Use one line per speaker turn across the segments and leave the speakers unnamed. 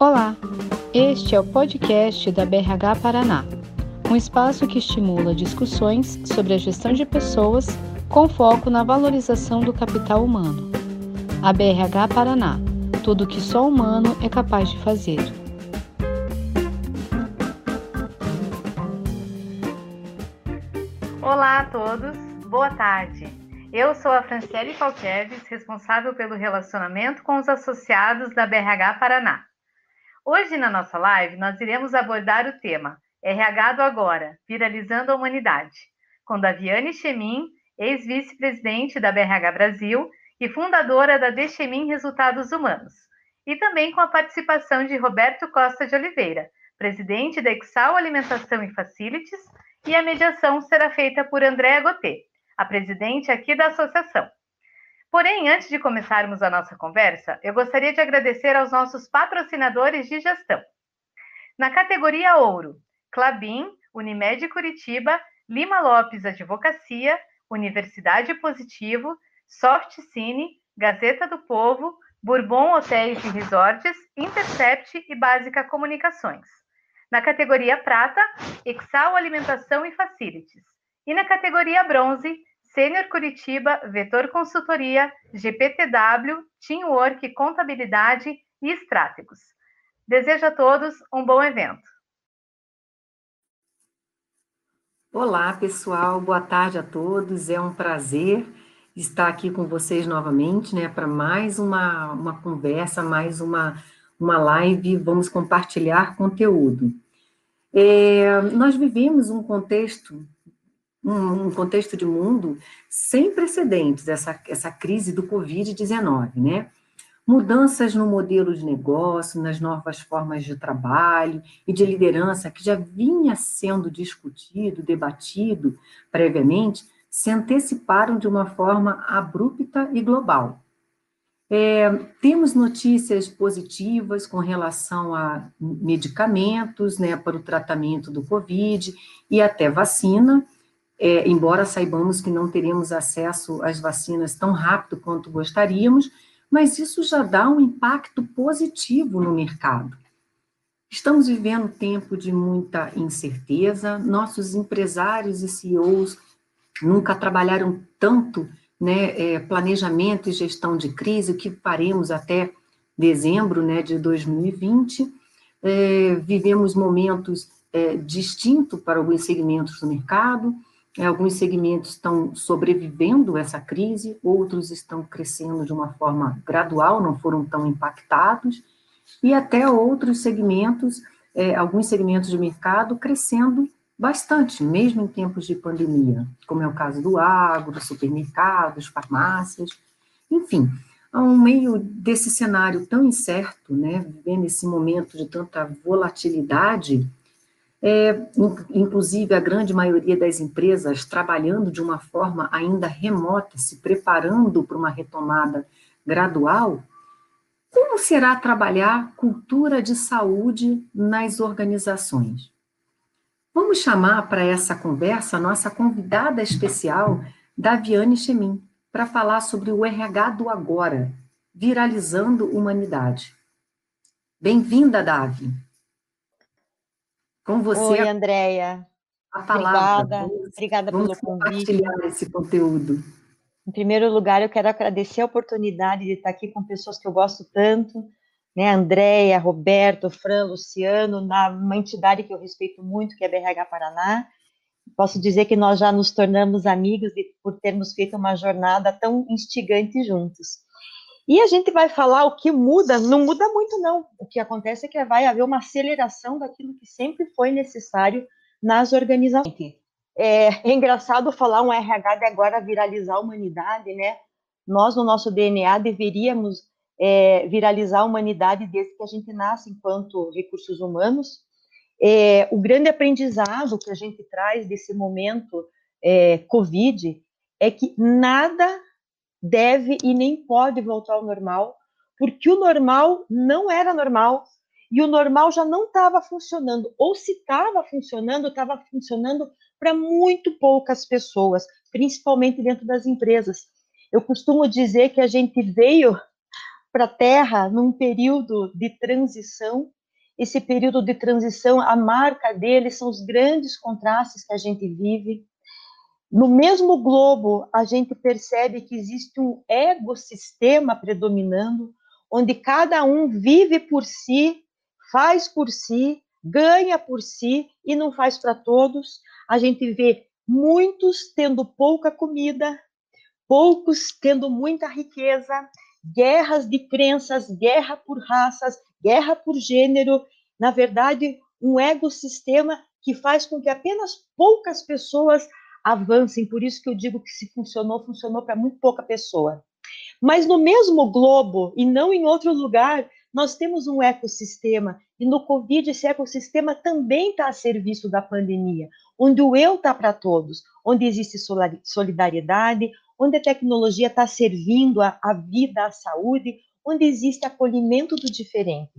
Olá, este é o podcast da BRH Paraná, um espaço que estimula discussões sobre a gestão de pessoas com foco na valorização do capital humano. A BRH Paraná, tudo que só humano é capaz de fazer.
Olá a todos, boa tarde. Eu sou a Franciele Falqueves, responsável pelo relacionamento com os associados da BRH Paraná. Hoje, na nossa live, nós iremos abordar o tema RH do Agora, Viralizando a Humanidade, com Daviane Chemin, ex-vice-presidente da BRH Brasil e fundadora da Dechemin Resultados Humanos, e também com a participação de Roberto Costa de Oliveira, presidente da Exal Alimentação e Facilities, e a mediação será feita por Andréa Gotê, a presidente aqui da associação. Porém, antes de começarmos a nossa conversa, eu gostaria de agradecer aos nossos patrocinadores de gestão. Na categoria Ouro, Clabin, Unimed Curitiba, Lima Lopes Advocacia, Universidade Positivo, Soft Cine, Gazeta do Povo, Bourbon Hotéis e Resorts, Intercept e Básica Comunicações. Na categoria Prata, Exal Alimentação e Facilities. E na categoria Bronze, Sênior Curitiba, Vetor Consultoria, GPTW, Teamwork Contabilidade e Estrátegos. Desejo a todos um bom evento.
Olá, pessoal, boa tarde a todos. É um prazer estar aqui com vocês novamente, né, para mais uma, uma conversa, mais uma, uma live. Vamos compartilhar conteúdo. É, nós vivemos um contexto um, contexto de mundo sem precedentes, essa, essa crise do Covid-19, né? Mudanças no modelo de negócio, nas novas formas de trabalho e de liderança que já vinha sendo discutido, debatido previamente, se anteciparam de uma forma abrupta e global. É, temos notícias positivas com relação a medicamentos né, para o tratamento do Covid e até vacina, é, embora saibamos que não teremos acesso às vacinas tão rápido quanto gostaríamos, mas isso já dá um impacto positivo no mercado. Estamos vivendo tempo de muita incerteza, nossos empresários e CEOs nunca trabalharam tanto né, é, planejamento e gestão de crise, que faremos até dezembro né, de 2020. É, vivemos momentos é, distintos para alguns segmentos do mercado, alguns segmentos estão sobrevivendo essa crise, outros estão crescendo de uma forma gradual, não foram tão impactados, e até outros segmentos, é, alguns segmentos de mercado crescendo bastante, mesmo em tempos de pandemia, como é o caso do agro, supermercados, farmácias, enfim, ao meio desse cenário tão incerto, né, vivendo esse momento de tanta volatilidade, é, inclusive a grande maioria das empresas trabalhando de uma forma ainda remota, se preparando para uma retomada gradual, como será trabalhar cultura de saúde nas organizações? Vamos chamar para essa conversa a nossa convidada especial, Daviane Chemin, para falar sobre o RH do agora, viralizando humanidade. Bem-vinda, Davi.
Com você. Oi, Andréia. A palavra. Obrigada, vamos, obrigada vamos pelo convite.
compartilhar esse conteúdo.
Em primeiro lugar, eu quero agradecer a oportunidade de estar aqui com pessoas que eu gosto tanto, né, Andréia, Roberto, Fran, Luciano, na uma entidade que eu respeito muito, que é a BRH Paraná. Posso dizer que nós já nos tornamos amigos de, por termos feito uma jornada tão instigante juntos. E a gente vai falar o que muda, não muda muito, não. O que acontece é que vai haver uma aceleração daquilo que sempre foi necessário nas organizações. É, é engraçado falar um RH de agora viralizar a humanidade, né? Nós, no nosso DNA, deveríamos é, viralizar a humanidade desde que a gente nasce enquanto recursos humanos. É, o grande aprendizado que a gente traz desse momento é, Covid é que nada deve e nem pode voltar ao normal, porque o normal não era normal e o normal já não estava funcionando, ou se estava funcionando, estava funcionando para muito poucas pessoas, principalmente dentro das empresas. Eu costumo dizer que a gente veio para a Terra num período de transição. Esse período de transição, a marca dele são os grandes contrastes que a gente vive. No mesmo globo, a gente percebe que existe um ecossistema predominando, onde cada um vive por si, faz por si, ganha por si e não faz para todos. A gente vê muitos tendo pouca comida, poucos tendo muita riqueza, guerras de crenças, guerra por raças, guerra por gênero, na verdade, um ecossistema que faz com que apenas poucas pessoas avancem. Por isso que eu digo que se funcionou, funcionou para muito pouca pessoa. Mas no mesmo globo e não em outro lugar, nós temos um ecossistema e no Covid esse ecossistema também está a serviço da pandemia, onde o eu está para todos, onde existe solidariedade, onde a tecnologia está servindo a, vida, a saúde, onde existe acolhimento do diferente.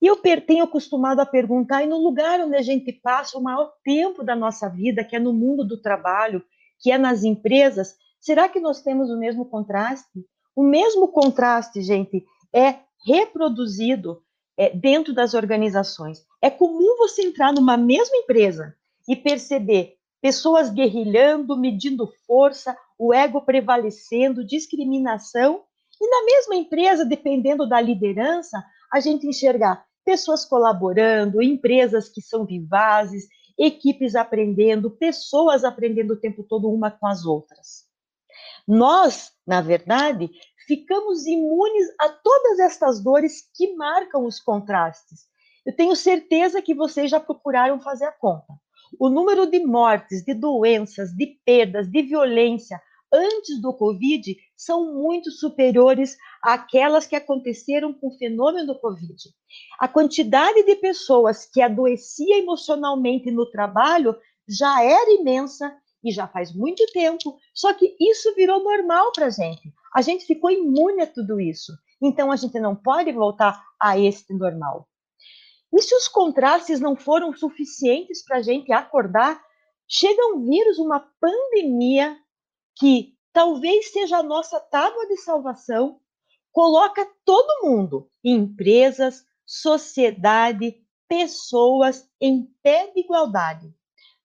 E eu tenho acostumado a perguntar, e no lugar onde a gente passa o maior tempo da nossa vida, que é no mundo do trabalho, que é nas empresas, será que nós temos o mesmo contraste? O mesmo contraste, gente, é reproduzido é, dentro das organizações. É comum você entrar numa mesma empresa e perceber pessoas guerrilhando, medindo força, o ego prevalecendo, discriminação, e na mesma empresa, dependendo da liderança, a gente enxergar pessoas colaborando, empresas que são vivazes, equipes aprendendo, pessoas aprendendo o tempo todo uma com as outras. Nós, na verdade, ficamos imunes a todas estas dores que marcam os contrastes. Eu tenho certeza que vocês já procuraram fazer a conta. O número de mortes, de doenças, de perdas, de violência antes do Covid são muito superiores àquelas que aconteceram com o fenômeno do Covid. A quantidade de pessoas que adoecia emocionalmente no trabalho já era imensa e já faz muito tempo, só que isso virou normal para a gente. A gente ficou imune a tudo isso. Então a gente não pode voltar a este normal. E se os contrastes não foram suficientes para a gente acordar, chega um vírus, uma pandemia, que talvez seja a nossa tábua de salvação, coloca todo mundo, empresas, sociedade, pessoas, em pé de igualdade,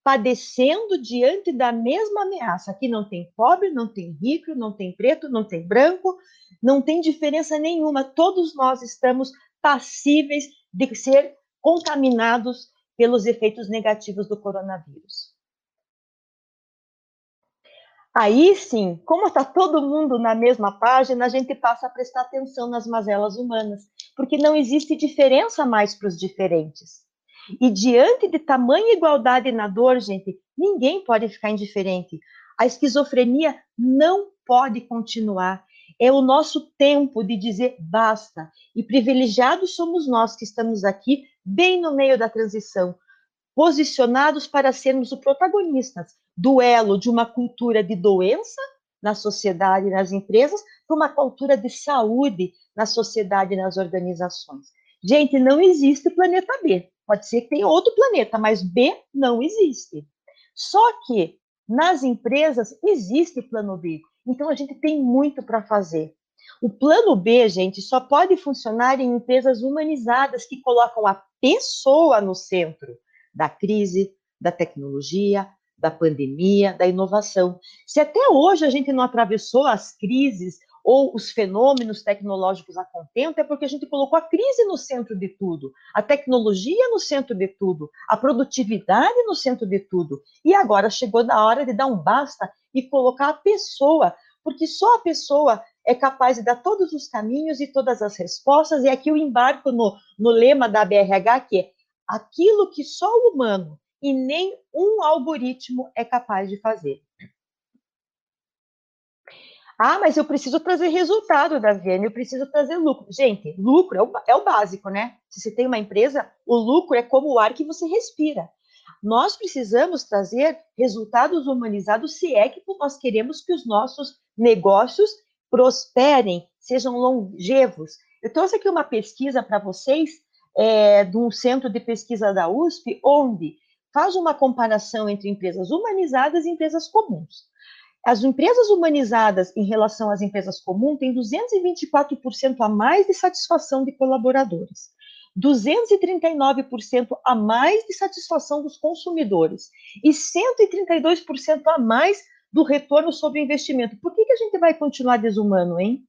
padecendo diante da mesma ameaça. Aqui não tem pobre, não tem rico, não tem preto, não tem branco, não tem diferença nenhuma. Todos nós estamos passíveis de ser contaminados pelos efeitos negativos do coronavírus. Aí sim, como está todo mundo na mesma página, a gente passa a prestar atenção nas mazelas humanas, porque não existe diferença mais para os diferentes. E diante de tamanha igualdade na dor, gente, ninguém pode ficar indiferente. A esquizofrenia não pode continuar. É o nosso tempo de dizer basta. E privilegiados somos nós que estamos aqui, bem no meio da transição, posicionados para sermos os protagonistas do elo de uma cultura de doença na sociedade e nas empresas para uma cultura de saúde na sociedade e nas organizações. Gente, não existe planeta B. Pode ser que tenha outro planeta, mas B não existe. Só que nas empresas existe plano B. Então a gente tem muito para fazer. O plano B, gente, só pode funcionar em empresas humanizadas que colocam a pessoa no centro da crise, da tecnologia, da pandemia, da inovação. Se até hoje a gente não atravessou as crises ou os fenômenos tecnológicos a contento, é porque a gente colocou a crise no centro de tudo, a tecnologia no centro de tudo, a produtividade no centro de tudo. E agora chegou na hora de dar um basta e colocar a pessoa, porque só a pessoa é capaz de dar todos os caminhos e todas as respostas, e aqui eu embarco no, no lema da BRH, que é aquilo que só o humano e nem um algoritmo é capaz de fazer. Ah, mas eu preciso trazer resultado, Daviane, eu preciso trazer lucro. Gente, lucro é o, é o básico, né? Se você tem uma empresa, o lucro é como o ar que você respira. Nós precisamos trazer resultados humanizados se é que nós queremos que os nossos negócios prosperem, sejam longevos. Eu trouxe aqui uma pesquisa para vocês é, de um centro de pesquisa da USP, onde faz uma comparação entre empresas humanizadas e empresas comuns. As empresas humanizadas em relação às empresas comuns têm 224% a mais de satisfação de colaboradores, 239% a mais de satisfação dos consumidores e 132% a mais do retorno sobre investimento. Por que, que a gente vai continuar desumano, hein?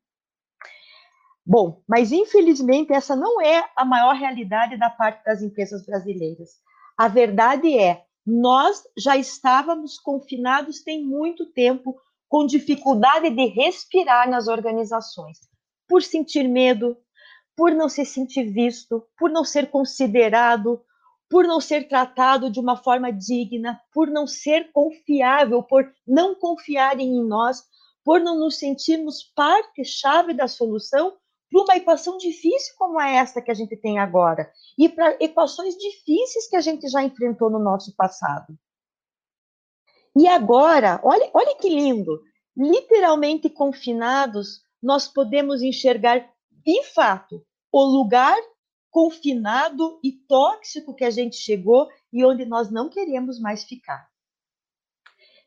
Bom, mas infelizmente essa não é a maior realidade da parte das empresas brasileiras. A verdade é, nós já estávamos confinados tem muito tempo, com dificuldade de respirar nas organizações, por sentir medo, por não se sentir visto, por não ser considerado, por não ser tratado de uma forma digna, por não ser confiável, por não confiarem em nós, por não nos sentirmos parte-chave da solução para uma equação difícil como é esta que a gente tem agora, e para equações difíceis que a gente já enfrentou no nosso passado. E agora, olha, olha que lindo, literalmente confinados, nós podemos enxergar, de fato, o lugar confinado e tóxico que a gente chegou e onde nós não queremos mais ficar.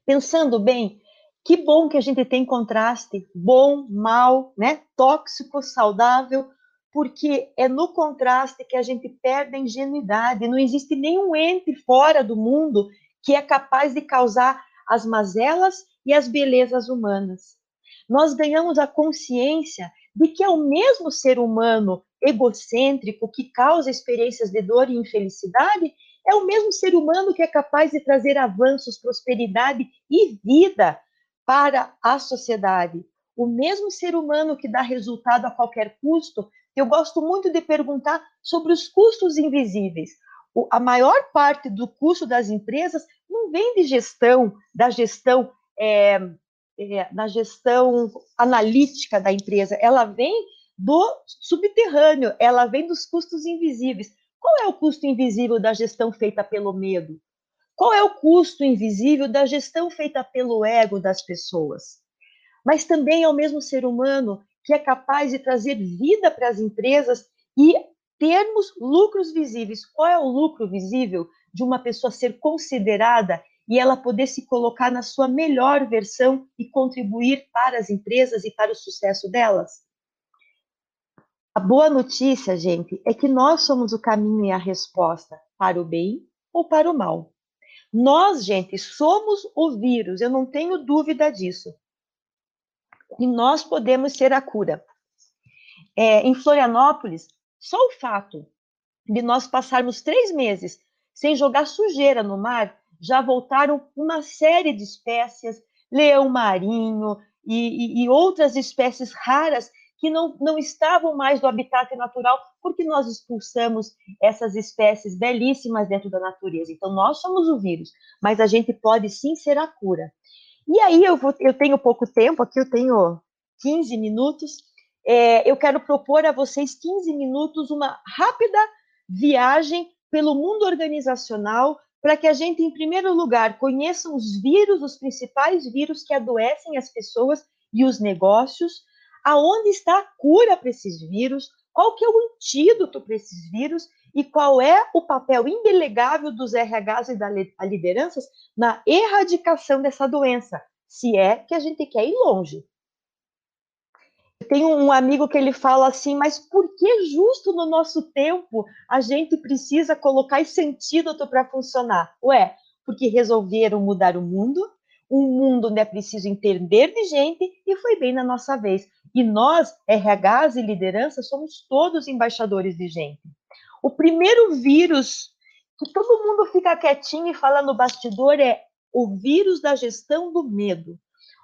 Pensando bem, que bom que a gente tem contraste, bom, mal, né? Tóxico, saudável, porque é no contraste que a gente perde a ingenuidade. Não existe nenhum ente fora do mundo que é capaz de causar as mazelas e as belezas humanas. Nós ganhamos a consciência de que é o mesmo ser humano egocêntrico que causa experiências de dor e infelicidade, é o mesmo ser humano que é capaz de trazer avanços, prosperidade e vida para a sociedade. O mesmo ser humano que dá resultado a qualquer custo, eu gosto muito de perguntar sobre os custos invisíveis. O, a maior parte do custo das empresas não vem de gestão, da gestão, é, é, da gestão analítica da empresa, ela vem do subterrâneo, ela vem dos custos invisíveis. Qual é o custo invisível da gestão feita pelo medo? Qual é o custo invisível da gestão feita pelo ego das pessoas? Mas também é o mesmo ser humano que é capaz de trazer vida para as empresas e termos lucros visíveis. Qual é o lucro visível de uma pessoa ser considerada e ela poder se colocar na sua melhor versão e contribuir para as empresas e para o sucesso delas? A boa notícia, gente, é que nós somos o caminho e a resposta para o bem ou para o mal. Nós, gente, somos o vírus, eu não tenho dúvida disso. E nós podemos ser a cura. É, em Florianópolis, só o fato de nós passarmos três meses sem jogar sujeira no mar, já voltaram uma série de espécies, leão marinho e, e, e outras espécies raras que não, não estavam mais do habitat natural, porque nós expulsamos essas espécies belíssimas dentro da natureza. Então, nós somos o vírus, mas a gente pode sim ser a cura. E aí, eu, vou, eu tenho pouco tempo, aqui eu tenho 15 minutos, é, eu quero propor a vocês 15 minutos, uma rápida viagem pelo mundo organizacional, para que a gente, em primeiro lugar, conheça os vírus, os principais vírus que adoecem as pessoas e os negócios, aonde está a cura para esses vírus, qual que é o antídoto para esses vírus e qual é o papel indelegável dos RHs e das lideranças na erradicação dessa doença, se é que a gente quer ir longe. Tem um amigo que ele fala assim, mas por que justo no nosso tempo a gente precisa colocar esse antídoto para funcionar? Ué, porque resolveram mudar o mundo, um mundo onde é preciso entender de gente, e foi bem na nossa vez. E nós, RHs e liderança, somos todos embaixadores de gente. O primeiro vírus que todo mundo fica quietinho e fala no bastidor é o vírus da gestão do medo.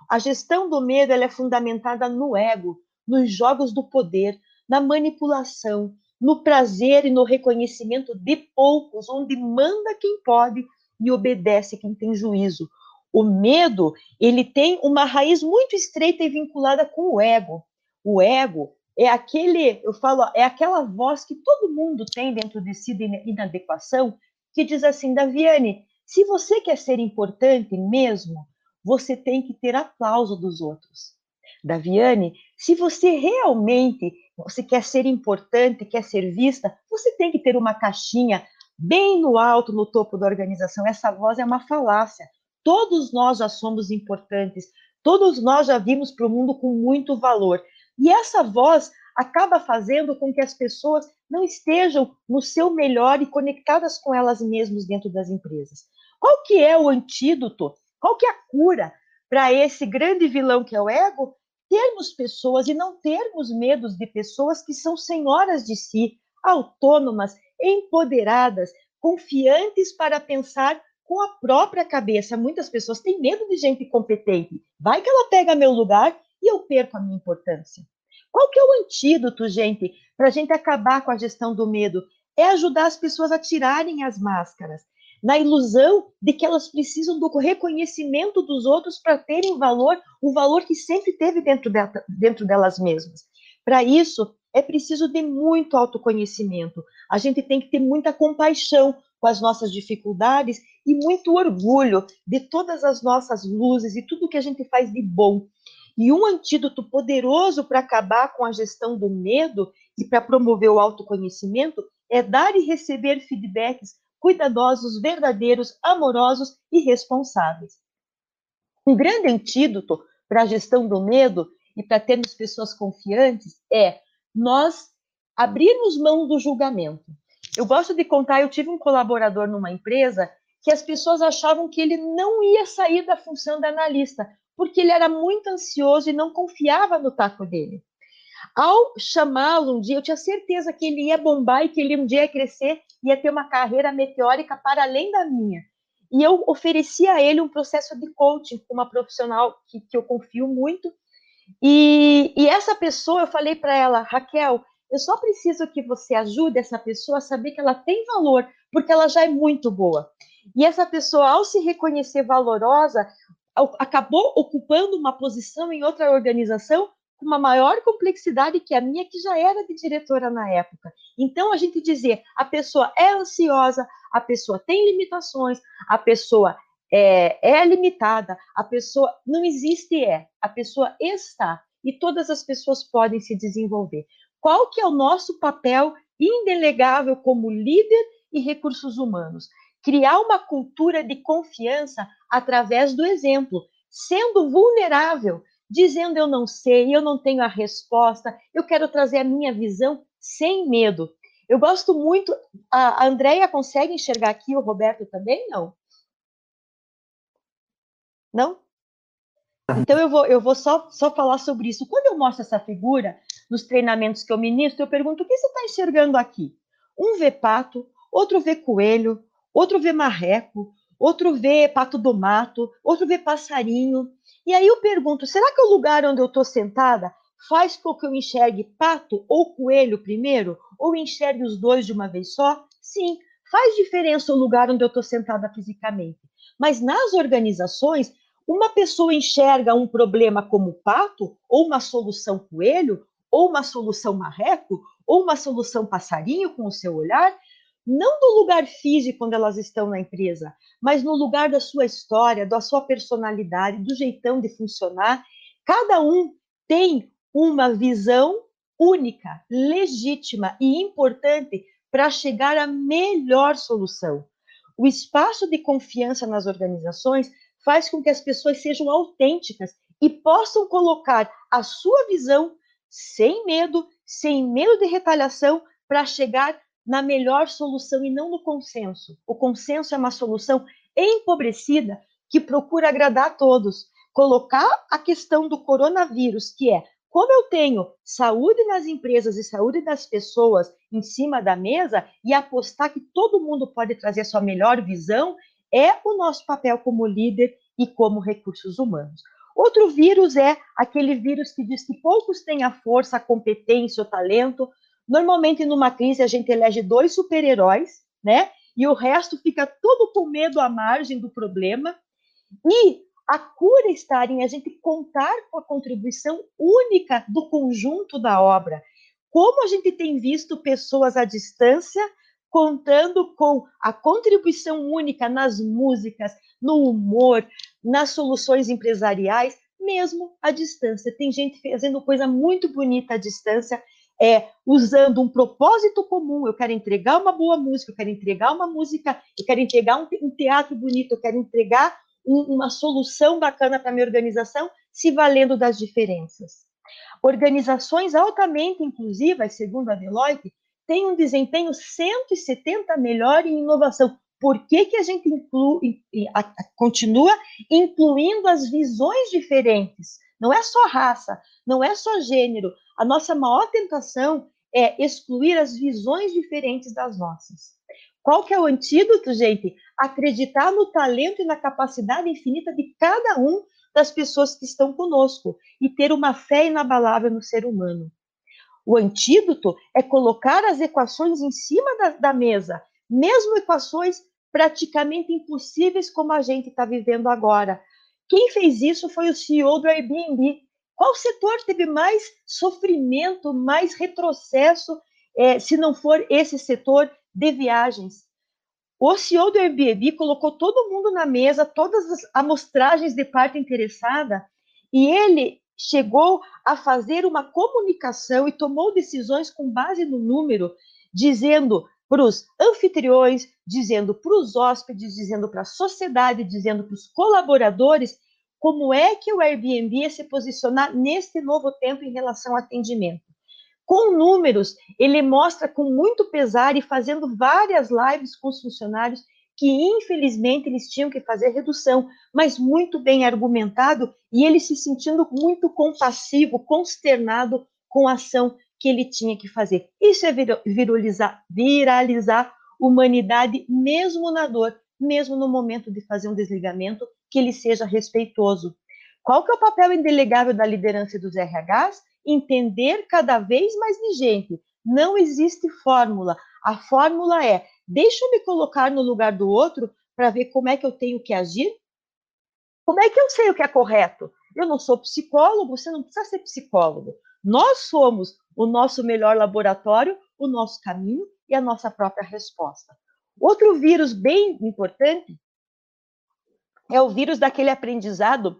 A gestão do medo é fundamentada no ego, nos jogos do poder, na manipulação, no prazer e no reconhecimento de poucos, onde manda quem pode e obedece quem tem juízo. O medo, ele tem uma raiz muito estreita e vinculada com o ego. O ego é aquele, eu falo, é aquela voz que todo mundo tem dentro de si de inadequação, que diz assim, Daviane, se você quer ser importante mesmo, você tem que ter aplauso dos outros. Daviane, se você realmente você quer ser importante, quer ser vista, você tem que ter uma caixinha bem no alto, no topo da organização. Essa voz é uma falácia. Todos nós já somos importantes, Todos nós já vimos para o mundo com muito valor. E essa voz acaba fazendo com que as pessoas não estejam no seu melhor e conectadas com elas mesmas dentro das empresas. Qual que é o antídoto? Qual que é a cura para esse grande vilão que é o ego? Termos pessoas e não termos medos de pessoas que são senhoras de si, autônomas, empoderadas, confiantes para pensar com a própria cabeça. Muitas pessoas têm medo de gente competente. Vai que ela pega meu lugar e eu perco a minha importância. Qual que é o antídoto, gente, para a gente acabar com a gestão do medo? É ajudar as pessoas a tirarem as máscaras, na ilusão de que elas precisam do reconhecimento dos outros para terem valor, o valor que sempre teve dentro, de, dentro delas mesmas. Para isso, é preciso de muito autoconhecimento. A gente tem que ter muita compaixão com as nossas dificuldades e muito orgulho de todas as nossas luzes e tudo que a gente faz de bom. E um antídoto poderoso para acabar com a gestão do medo e para promover o autoconhecimento é dar e receber feedbacks cuidadosos, verdadeiros, amorosos e responsáveis. Um grande antídoto para a gestão do medo e para termos pessoas confiantes é nós abrirmos mão do julgamento. Eu gosto de contar, eu tive um colaborador numa empresa que as pessoas achavam que ele não ia sair da função de analista, porque ele era muito ansioso e não confiava no taco dele. Ao chamá-lo um dia, eu tinha certeza que ele ia bombar e que ele um dia ia crescer, ia ter uma carreira meteórica para além da minha. E eu ofereci a ele um processo de coaching com uma profissional que, que eu confio muito. E, e essa pessoa, eu falei para ela, Raquel, eu só preciso que você ajude essa pessoa a saber que ela tem valor, porque ela já é muito boa. E essa pessoa, ao se reconhecer valorosa, acabou ocupando uma posição em outra organização com uma maior complexidade que a minha, que já era de diretora na época. Então, a gente dizer a pessoa é ansiosa, a pessoa tem limitações, a pessoa é, é limitada, a pessoa não existe é, a pessoa está e todas as pessoas podem se desenvolver. Qual que é o nosso papel indelegável como líder e recursos humanos? criar uma cultura de confiança através do exemplo, sendo vulnerável, dizendo eu não sei, eu não tenho a resposta, eu quero trazer a minha visão sem medo. Eu gosto muito. A Andréia consegue enxergar aqui, o Roberto também? Não? Não? Então eu vou, eu vou só, só falar sobre isso. Quando eu mostro essa figura nos treinamentos que eu ministro, eu pergunto: o que você está enxergando aqui? Um vê pato, outro vê coelho, outro vê marreco, outro vê pato do mato, outro vê passarinho. E aí eu pergunto: será que o lugar onde eu estou sentada faz com que eu enxergue pato ou coelho primeiro, ou enxergue os dois de uma vez só? Sim, faz diferença o lugar onde eu estou sentada fisicamente. Mas nas organizações, uma pessoa enxerga um problema como pato, ou uma solução coelho, ou uma solução marreco, ou uma solução passarinho com o seu olhar, não do lugar físico quando elas estão na empresa, mas no lugar da sua história, da sua personalidade, do jeitão de funcionar. Cada um tem uma visão única, legítima e importante para chegar à melhor solução. O espaço de confiança nas organizações faz com que as pessoas sejam autênticas e possam colocar a sua visão sem medo, sem medo de retaliação, para chegar na melhor solução e não no consenso. O consenso é uma solução empobrecida que procura agradar a todos. Colocar a questão do coronavírus, que é como eu tenho saúde nas empresas e saúde das pessoas em cima da mesa e apostar que todo mundo pode trazer a sua melhor visão, é o nosso papel como líder e como recursos humanos. Outro vírus é aquele vírus que diz que poucos têm a força, a competência, o talento, Normalmente, numa crise, a gente elege dois super-heróis, né? E o resto fica todo com medo à margem do problema. E a cura está em a gente contar com a contribuição única do conjunto da obra. Como a gente tem visto pessoas à distância contando com a contribuição única nas músicas, no humor, nas soluções empresariais, mesmo à distância. Tem gente fazendo coisa muito bonita à distância é, usando um propósito comum. Eu quero entregar uma boa música, eu quero entregar uma música, eu quero entregar um, um teatro bonito, eu quero entregar um, uma solução bacana para minha organização, se valendo das diferenças. Organizações altamente inclusivas, segundo a Deloitte, têm um desempenho 170 melhor em inovação. Por que, que a gente inclui, continua incluindo as visões diferentes? Não é só raça, não é só gênero. A nossa maior tentação é excluir as visões diferentes das nossas. Qual que é o antídoto, gente? Acreditar no talento e na capacidade infinita de cada um das pessoas que estão conosco e ter uma fé inabalável no ser humano. O antídoto é colocar as equações em cima da, da mesa, mesmo equações praticamente impossíveis como a gente está vivendo agora. Quem fez isso foi o CEO do Airbnb. Qual setor teve mais sofrimento, mais retrocesso, é, se não for esse setor de viagens? O CEO do Airbnb colocou todo mundo na mesa, todas as amostragens de parte interessada, e ele chegou a fazer uma comunicação e tomou decisões com base no número, dizendo para os anfitriões, dizendo para os hóspedes, dizendo para a sociedade, dizendo para os colaboradores como é que o Airbnb ia se posicionar neste novo tempo em relação ao atendimento. Com números, ele mostra com muito pesar e fazendo várias lives com os funcionários que infelizmente eles tinham que fazer redução, mas muito bem argumentado e ele se sentindo muito compassivo, consternado com a ação que ele tinha que fazer. Isso é viralizar, viralizar humanidade mesmo na dor, mesmo no momento de fazer um desligamento, que ele seja respeitoso. Qual que é o papel indelegável da liderança dos RHs? Entender cada vez mais de gente. Não existe fórmula. A fórmula é: deixa eu me colocar no lugar do outro para ver como é que eu tenho que agir. Como é que eu sei o que é correto? Eu não sou psicólogo, você não precisa ser psicólogo. Nós somos o nosso melhor laboratório, o nosso caminho e a nossa própria resposta. Outro vírus bem importante é o vírus daquele aprendizado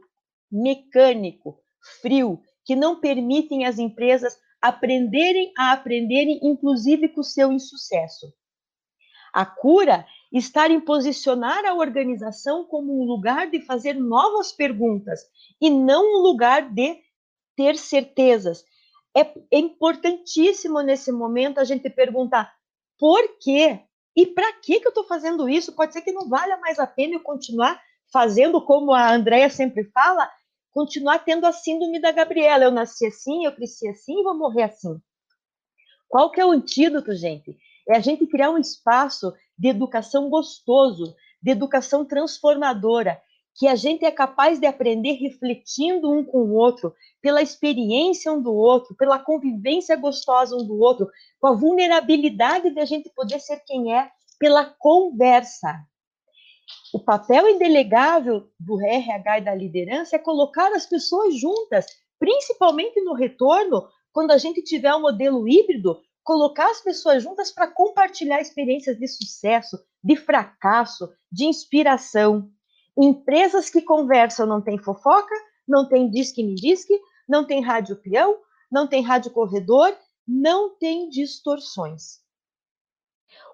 mecânico, frio, que não permitem as empresas aprenderem a aprenderem, inclusive com o seu insucesso. A cura está em posicionar a organização como um lugar de fazer novas perguntas e não um lugar de ter certezas, é, importantíssimo nesse momento a gente perguntar por quê e para que que eu estou fazendo isso? Pode ser que não valha mais a pena eu continuar fazendo como a Andrea sempre fala, continuar tendo a síndrome da Gabriela. Eu nasci assim, eu cresci assim e vou morrer assim. Qual que é o antídoto, gente? É a gente criar um espaço de educação gostoso, de educação transformadora, que a gente é capaz de aprender refletindo um com o outro, pela experiência um do outro, pela convivência gostosa um do outro, com a vulnerabilidade de a gente poder ser quem é, pela conversa. O papel indelegável do RH e da liderança é colocar as pessoas juntas, principalmente no retorno, quando a gente tiver um modelo híbrido, colocar as pessoas juntas para compartilhar experiências de sucesso, de fracasso, de inspiração. Empresas que conversam não tem fofoca, não tem disque me disque, não tem rádio peão, não tem rádio corredor, não tem distorções.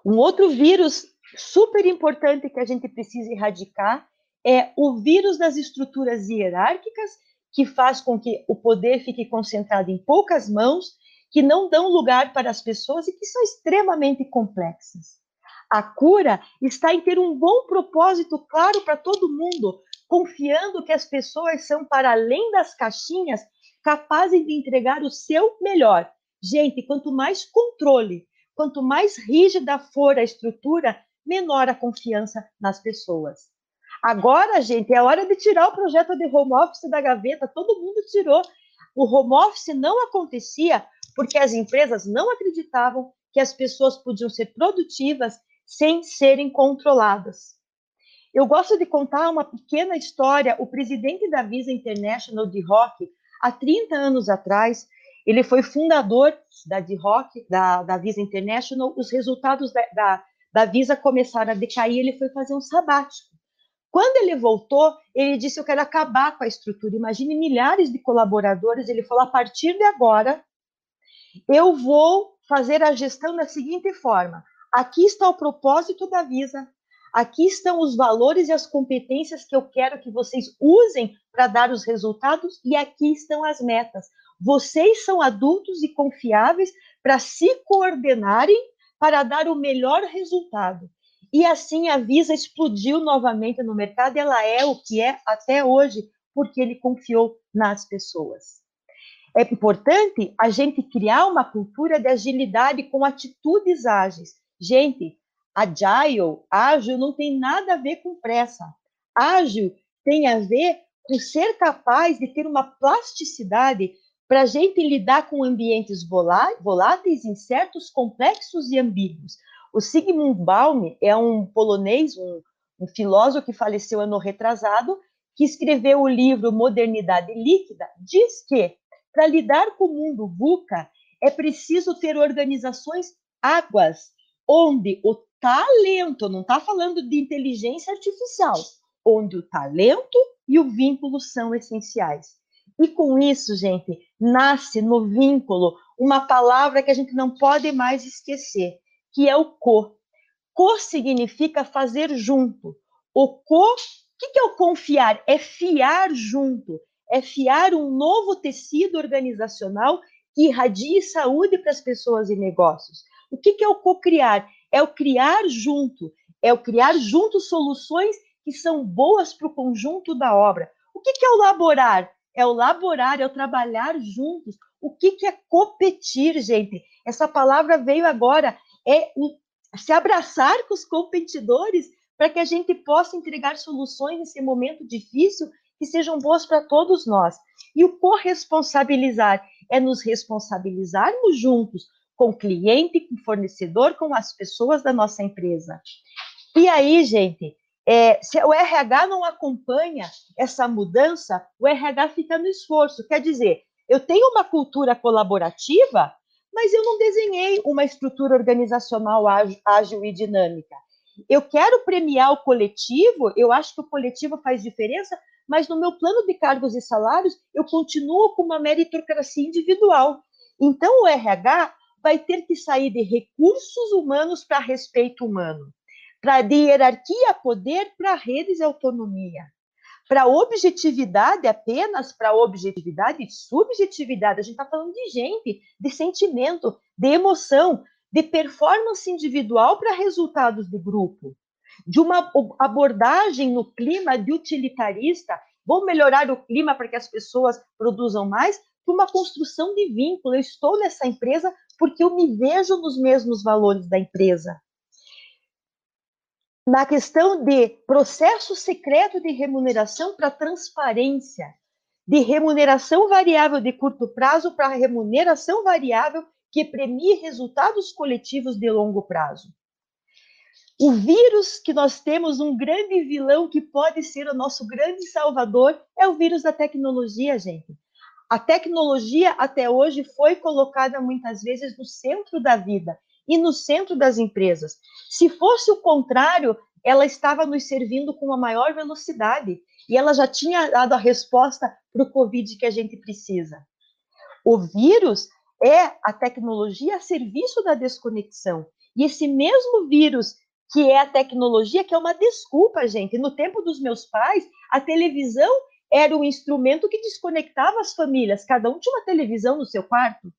Um outro vírus super importante que a gente precisa erradicar é o vírus das estruturas hierárquicas, que faz com que o poder fique concentrado em poucas mãos, que não dão lugar para as pessoas e que são extremamente complexas. A cura está em ter um bom propósito claro para todo mundo, confiando que as pessoas são, para além das caixinhas, capazes de entregar o seu melhor. Gente, quanto mais controle, quanto mais rígida for a estrutura, menor a confiança nas pessoas. Agora, gente, é hora de tirar o projeto de home office da gaveta. Todo mundo tirou. O home office não acontecia porque as empresas não acreditavam que as pessoas podiam ser produtivas sem serem controladas. Eu gosto de contar uma pequena história. O presidente da Visa International de Rock, há 30 anos atrás, ele foi fundador da D-Rock, da, da Visa International. Os resultados da, da, da Visa começaram a decair, ele foi fazer um sabático. Quando ele voltou, ele disse: Eu quero acabar com a estrutura. Imagine milhares de colaboradores. Ele falou: A partir de agora, eu vou fazer a gestão da seguinte forma: Aqui está o propósito da Visa, Aqui estão os valores e as competências que eu quero que vocês usem para dar os resultados, e aqui estão as metas. Vocês são adultos e confiáveis para se coordenarem para dar o melhor resultado. E assim a Visa explodiu novamente no mercado, ela é o que é até hoje, porque ele confiou nas pessoas. É importante a gente criar uma cultura de agilidade com atitudes ágeis. Gente, agile, ágil, não tem nada a ver com pressa. Ágil tem a ver com ser capaz de ter uma plasticidade para a gente lidar com ambientes voláteis, incertos, complexos e ambíguos. O Sigmund Baum é um polonês, um, um filósofo que faleceu ano retrasado, que escreveu o livro Modernidade Líquida, diz que para lidar com o mundo VUCA é preciso ter organizações águas, onde o talento, não está falando de inteligência artificial, onde o talento e o vínculo são essenciais. E com isso, gente, nasce no vínculo uma palavra que a gente não pode mais esquecer, que é o co. Co significa fazer junto. O co, o que é o confiar? É fiar junto, é fiar um novo tecido organizacional que irradie saúde para as pessoas e negócios. O que é o co-criar? É o criar junto, é o criar junto soluções que são boas para o conjunto da obra. O que é o laborar? É o laborar, é o trabalhar juntos. O que é competir, gente? Essa palavra veio agora é se abraçar com os competidores para que a gente possa entregar soluções nesse momento difícil que sejam boas para todos nós. E o corresponsabilizar é nos responsabilizarmos juntos com o cliente, com o fornecedor, com as pessoas da nossa empresa. E aí, gente, é, se o RH não acompanha essa mudança, o RH fica no esforço. Quer dizer, eu tenho uma cultura colaborativa, mas eu não desenhei uma estrutura organizacional ágil e dinâmica. Eu quero premiar o coletivo, eu acho que o coletivo faz diferença, mas no meu plano de cargos e salários, eu continuo com uma meritocracia individual. Então, o RH vai ter que sair de recursos humanos para respeito humano, para de hierarquia poder para redes e autonomia para objetividade apenas, para objetividade e subjetividade. A gente está falando de gente, de sentimento, de emoção, de performance individual para resultados de grupo, de uma abordagem no clima de utilitarista. Vou melhorar o clima para que as pessoas produzam mais, para uma construção de vínculo. Eu estou nessa empresa porque eu me vejo nos mesmos valores da empresa na questão de processo secreto de remuneração para transparência, de remuneração variável de curto prazo para remuneração variável que premie resultados coletivos de longo prazo. O vírus que nós temos, um grande vilão que pode ser o nosso grande salvador, é o vírus da tecnologia, gente. A tecnologia até hoje foi colocada muitas vezes no centro da vida e no centro das empresas. Se fosse o contrário, ela estava nos servindo com uma maior velocidade e ela já tinha dado a resposta para o Covid que a gente precisa. O vírus é a tecnologia a serviço da desconexão. E esse mesmo vírus que é a tecnologia, que é uma desculpa, gente. No tempo dos meus pais, a televisão era um instrumento que desconectava as famílias. Cada um tinha uma televisão no seu quarto.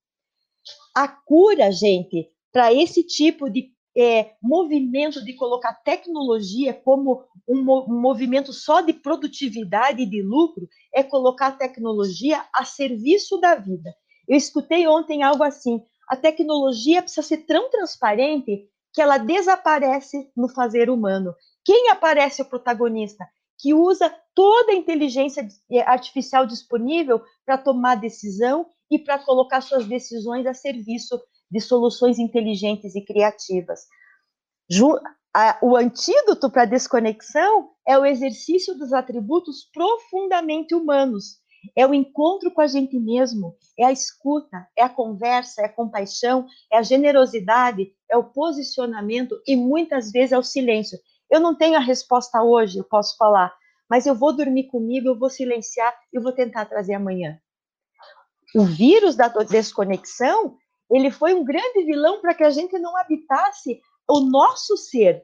A cura, gente, para esse tipo de é, movimento de colocar tecnologia como um, um movimento só de produtividade e de lucro é colocar a tecnologia a serviço da vida. Eu escutei ontem algo assim: a tecnologia precisa ser tão transparente que ela desaparece no fazer humano. Quem aparece é o protagonista? Que usa toda a inteligência é, artificial disponível para tomar decisão e para colocar suas decisões a serviço de soluções inteligentes e criativas. O antídoto para a desconexão é o exercício dos atributos profundamente humanos. É o encontro com a gente mesmo, é a escuta, é a conversa, é a compaixão, é a generosidade, é o posicionamento e muitas vezes é o silêncio. Eu não tenho a resposta hoje, eu posso falar, mas eu vou dormir comigo, eu vou silenciar e vou tentar trazer amanhã. O vírus da desconexão ele foi um grande vilão para que a gente não habitasse o nosso ser.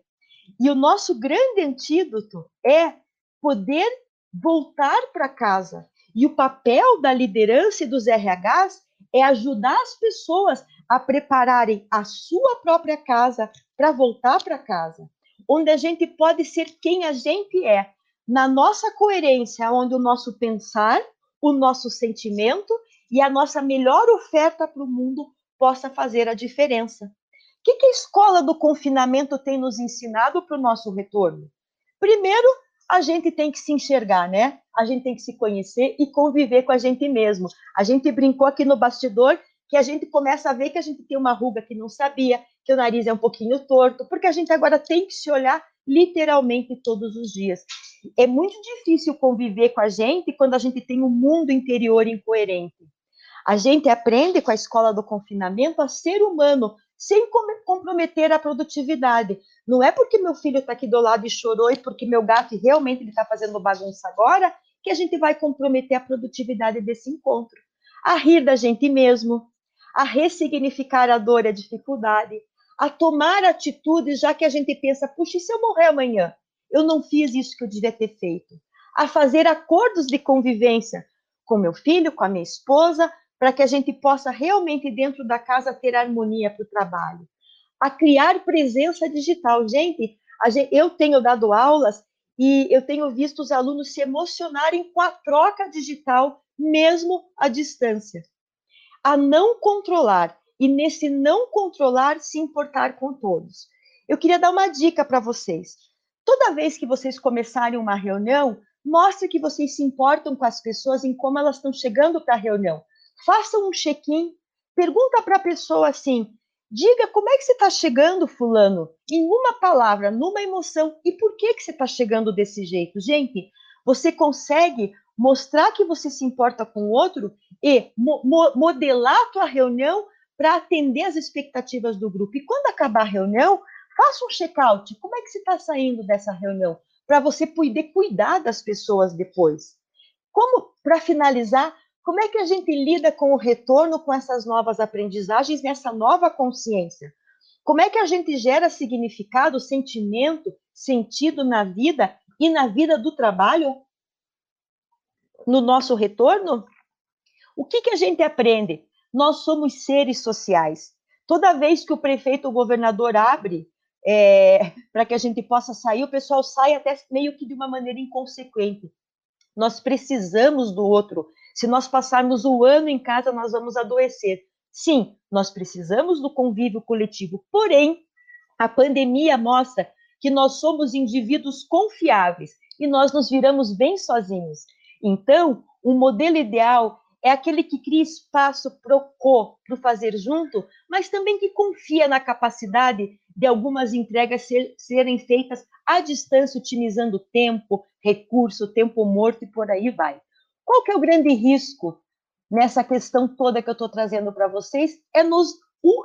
E o nosso grande antídoto é poder voltar para casa. E o papel da liderança e dos RHs é ajudar as pessoas a prepararem a sua própria casa para voltar para casa, onde a gente pode ser quem a gente é, na nossa coerência, onde o nosso pensar, o nosso sentimento e a nossa melhor oferta para o mundo possa fazer a diferença. O que, que a escola do confinamento tem nos ensinado para o nosso retorno? Primeiro, a gente tem que se enxergar, né? A gente tem que se conhecer e conviver com a gente mesmo. A gente brincou aqui no bastidor que a gente começa a ver que a gente tem uma ruga que não sabia, que o nariz é um pouquinho torto, porque a gente agora tem que se olhar literalmente todos os dias. É muito difícil conviver com a gente quando a gente tem um mundo interior incoerente. A gente aprende com a escola do confinamento a ser humano, sem comprometer a produtividade. Não é porque meu filho está aqui do lado e chorou e porque meu gato realmente está fazendo bagunça agora que a gente vai comprometer a produtividade desse encontro. A rir da gente mesmo, a ressignificar a dor e a dificuldade, a tomar atitudes já que a gente pensa, puxa, e se eu morrer amanhã? Eu não fiz isso que eu devia ter feito. A fazer acordos de convivência com meu filho, com a minha esposa, para que a gente possa realmente dentro da casa ter harmonia para o trabalho. A criar presença digital. Gente, gente, eu tenho dado aulas e eu tenho visto os alunos se emocionarem com a troca digital, mesmo à distância. A não controlar e nesse não controlar se importar com todos. Eu queria dar uma dica para vocês. Toda vez que vocês começarem uma reunião, mostre que vocês se importam com as pessoas em como elas estão chegando para a reunião faça um check-in, pergunta para a pessoa assim: diga como é que você está chegando, fulano, em uma palavra, numa emoção, e por que, que você está chegando desse jeito? Gente, você consegue mostrar que você se importa com o outro e mo modelar a tua reunião para atender as expectativas do grupo. E quando acabar a reunião, faça um check-out. Como é que você está saindo dessa reunião? Para você poder cuidar das pessoas depois. Como, para finalizar, como é que a gente lida com o retorno com essas novas aprendizagens, nessa nova consciência? Como é que a gente gera significado, sentimento, sentido na vida e na vida do trabalho? No nosso retorno? O que, que a gente aprende? Nós somos seres sociais. Toda vez que o prefeito ou governador abre é, para que a gente possa sair, o pessoal sai até meio que de uma maneira inconsequente. Nós precisamos do outro. Se nós passarmos o ano em casa, nós vamos adoecer. Sim, nós precisamos do convívio coletivo. Porém, a pandemia mostra que nós somos indivíduos confiáveis e nós nos viramos bem sozinhos. Então, o modelo ideal é aquele que cria espaço para o para fazer junto, mas também que confia na capacidade de algumas entregas ser, serem feitas à distância, otimizando tempo, recurso, tempo morto e por aí vai. Qual que é o grande risco nessa questão toda que eu estou trazendo para vocês? É nos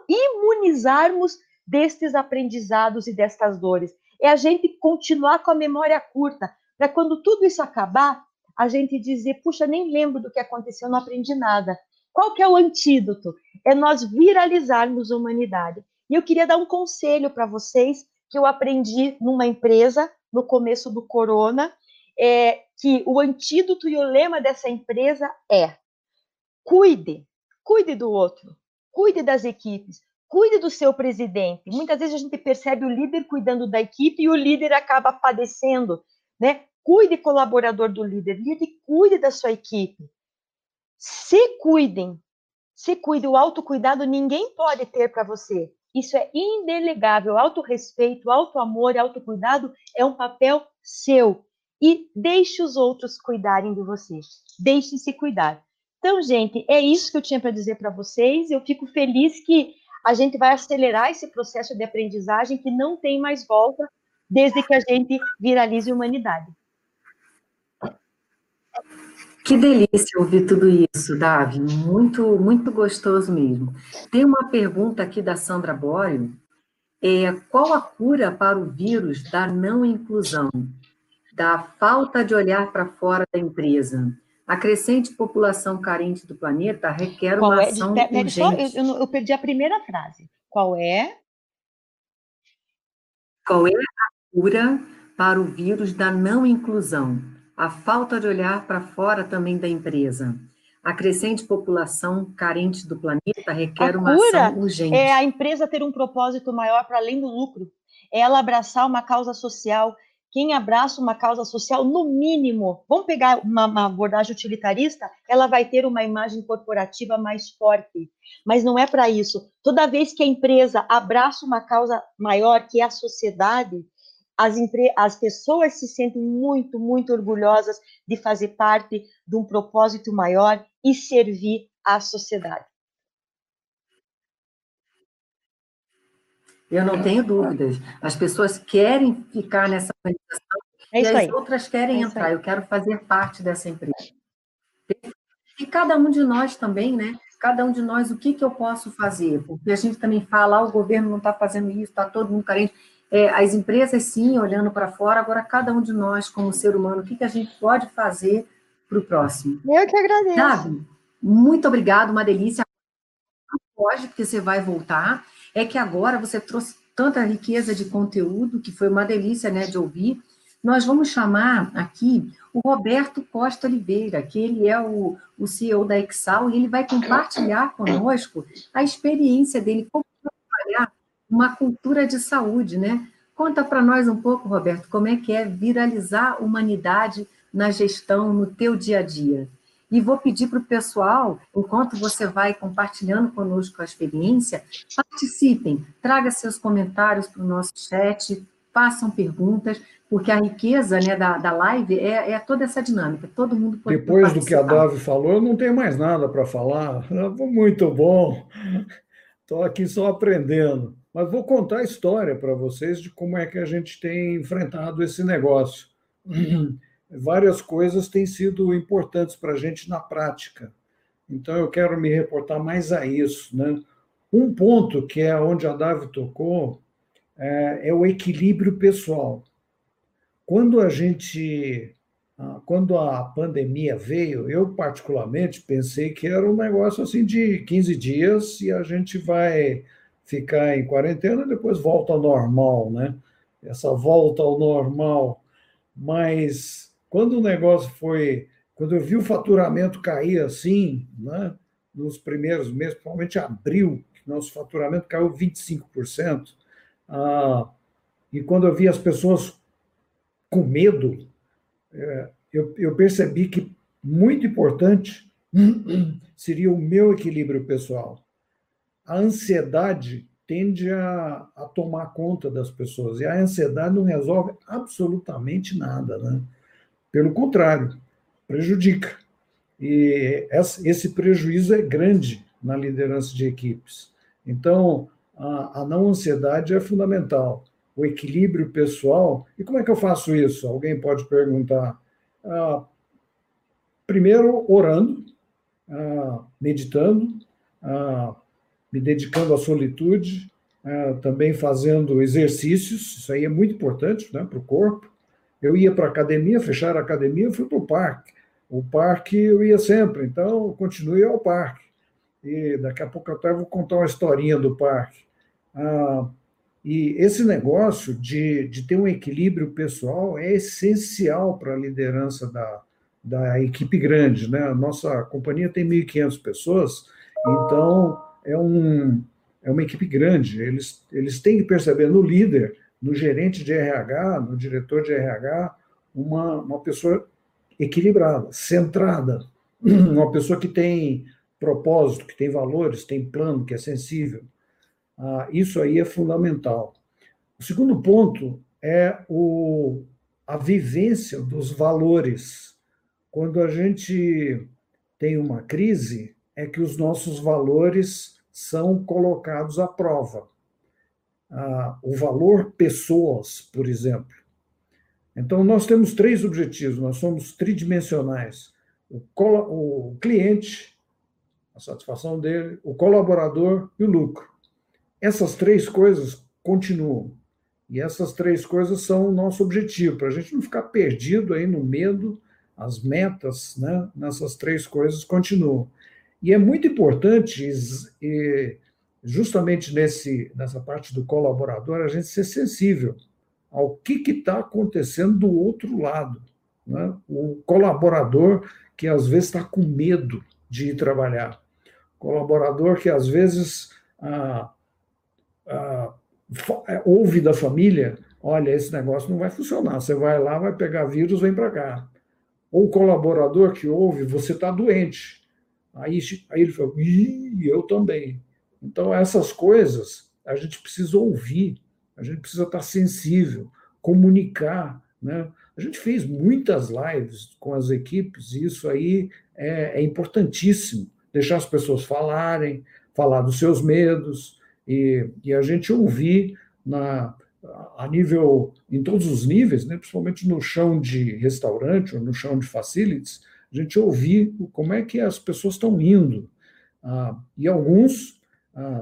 imunizarmos destes aprendizados e destas dores. É a gente continuar com a memória curta, para quando tudo isso acabar, a gente dizer, puxa, nem lembro do que aconteceu, não aprendi nada. Qual que é o antídoto? É nós viralizarmos a humanidade. E eu queria dar um conselho para vocês que eu aprendi numa empresa no começo do corona, é que o antídoto e o lema dessa empresa é: cuide, cuide do outro, cuide das equipes, cuide do seu presidente. Muitas vezes a gente percebe o líder cuidando da equipe e o líder acaba padecendo, né? Cuide colaborador do líder, líder cuide da sua equipe. Se cuidem, se cuide, o autocuidado ninguém pode ter para você. Isso é indelegável. Autorrespeito, autoamor, autocuidado é um papel seu e deixe os outros cuidarem de você. Deixe-se cuidar. Então, gente, é isso que eu tinha para dizer para vocês. Eu fico feliz que a gente vai acelerar esse processo de aprendizagem que não tem mais volta desde que a gente viralize a humanidade.
Que delícia ouvir tudo isso, Davi. Muito, muito gostoso mesmo. Tem uma pergunta aqui da Sandra Borio. É, qual a cura para o vírus da não inclusão? Da falta de olhar para fora da empresa. A crescente população carente do planeta requer Qual uma é? ação de, urgente.
eu, eu, perdi a primeira frase. Qual é?
Qual é a cura para o vírus da não inclusão, a falta de olhar para fora também da empresa. A crescente população carente do planeta requer uma ação urgente.
É a empresa ter um propósito maior para além do lucro. É ela abraçar uma causa social. Quem abraça uma causa social, no mínimo, vamos pegar uma, uma abordagem utilitarista, ela vai ter uma imagem corporativa mais forte. Mas não é para isso. Toda vez que a empresa abraça uma causa maior, que é a sociedade, as, as pessoas se sentem muito, muito orgulhosas de fazer parte de um propósito maior e servir à sociedade.
Eu não tenho dúvidas. As pessoas querem ficar nessa organização é e as aí. outras querem é entrar. Eu quero fazer parte dessa empresa. E cada um de nós também, né? Cada um de nós, o que, que eu posso fazer? Porque a gente também fala, ah, o governo não está fazendo isso, está todo mundo carente. É, as empresas, sim, olhando para fora, agora cada um de nós, como ser humano, o que, que a gente pode fazer para o próximo?
Eu que agradeço. Sabe?
Muito obrigado, uma delícia. Pode, porque você vai voltar. É que agora você trouxe tanta riqueza de conteúdo, que foi uma delícia né, de ouvir. Nós vamos chamar aqui o Roberto Costa Oliveira, que ele é o, o CEO da Exal, e ele vai compartilhar conosco a experiência dele, como trabalhar uma cultura de saúde, né? Conta para nós um pouco, Roberto, como é que é viralizar humanidade na gestão, no teu dia a dia. E vou pedir para o pessoal, enquanto você vai compartilhando conosco a experiência, participem, traga seus comentários para o nosso chat, façam perguntas, porque a riqueza né, da, da live é, é toda essa dinâmica, todo mundo
pode Depois do que a Davi falou, eu não tenho mais nada para falar. Muito bom. Estou aqui só aprendendo. Mas vou contar a história para vocês de como é que a gente tem enfrentado esse negócio. Várias coisas têm sido importantes para a gente na prática. Então, eu quero me reportar mais a isso. Né? Um ponto que é onde a Davi tocou é, é o equilíbrio pessoal. Quando a gente ah, quando a pandemia veio, eu particularmente pensei que era um negócio assim de 15 dias e a gente vai ficar em quarentena, depois volta ao normal, né? Essa volta ao normal. Mas quando o negócio foi. Quando eu vi o faturamento cair assim, né? Nos primeiros meses, principalmente abril, que nosso faturamento caiu 25%. Ah, e quando eu vi as pessoas com medo, é, eu, eu percebi que muito importante seria o meu equilíbrio pessoal a ansiedade tende a, a, tomar conta das pessoas. E a ansiedade não resolve absolutamente nada, né? Pelo contrário, prejudica. E esse prejuízo é grande na liderança de equipes. Então, a, não ansiedade é fundamental. O equilíbrio pessoal. E como é que eu faço isso? Alguém pode perguntar. Ah, primeiro, orando, ah, meditando, ah, me dedicando à solitude, também fazendo exercícios, isso aí é muito importante né, para o corpo. Eu ia para a academia, fechar a academia, fui para o parque. O parque eu ia sempre, então continuei ao parque. E daqui a pouco até vou contar uma historinha do parque. Ah, e esse negócio de, de ter um equilíbrio pessoal é essencial para a liderança da, da equipe grande. Né? A nossa companhia tem 1.500 pessoas, então é, um, é uma equipe grande. Eles, eles têm que perceber no líder, no gerente de RH, no diretor de RH, uma, uma pessoa equilibrada, centrada, uma pessoa que tem propósito, que tem valores, tem plano, que é sensível. Ah, isso aí é fundamental. O segundo ponto é o, a vivência dos valores. Quando a gente tem uma crise, é que os nossos valores são colocados à prova. Ah, o valor pessoas, por exemplo. Então, nós temos três objetivos, nós somos tridimensionais: o, o cliente, a satisfação dele, o colaborador e o lucro. Essas três coisas continuam. E essas três coisas são o nosso objetivo, para a gente não ficar perdido aí no medo, as metas né, nessas três coisas continuam. E é muito importante, justamente nesse, nessa parte do colaborador, a gente ser sensível ao que está acontecendo do outro lado. Né? O colaborador que às vezes está com medo de ir trabalhar, colaborador que às vezes ah, ah, ouve da família: olha, esse negócio não vai funcionar, você vai lá, vai pegar vírus, vem para cá. Ou o colaborador que ouve: você está doente. Aí, aí ele fala: Ih, eu também. Então, essas coisas a gente precisa ouvir, a gente precisa estar sensível, comunicar. Né? A gente fez muitas lives com as equipes, e isso aí é, é importantíssimo. Deixar as pessoas falarem, falar dos seus medos, e, e a gente ouvir na, a nível, em todos os níveis, né, principalmente no chão de restaurante ou no chão de facilities, a gente ouvir como é que as pessoas estão indo. Ah, e alguns,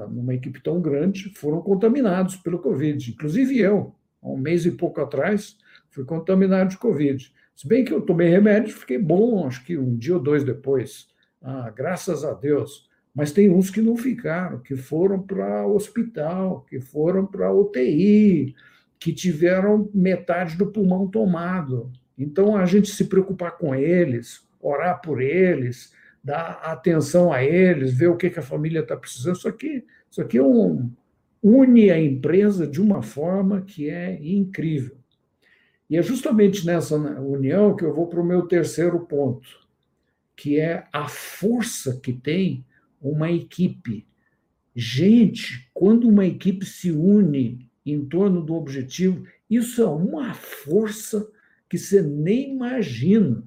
numa equipe tão grande, foram contaminados pelo Covid, inclusive eu, há um mês e pouco atrás, fui contaminado de Covid. Se bem que eu tomei remédio, fiquei bom, acho que um dia ou dois depois. Ah, graças a Deus. Mas tem uns que não ficaram, que foram para o hospital, que foram para UTI, que tiveram metade do pulmão tomado. Então, a gente se preocupar com eles, orar por eles, dar atenção a eles, ver o que, que a família está precisando, isso aqui, isso aqui é um, une a empresa de uma forma que é incrível. E é justamente nessa união que eu vou para o meu terceiro ponto, que é a força que tem uma equipe. Gente, quando uma equipe se une em torno do objetivo, isso é uma força que você nem imagina.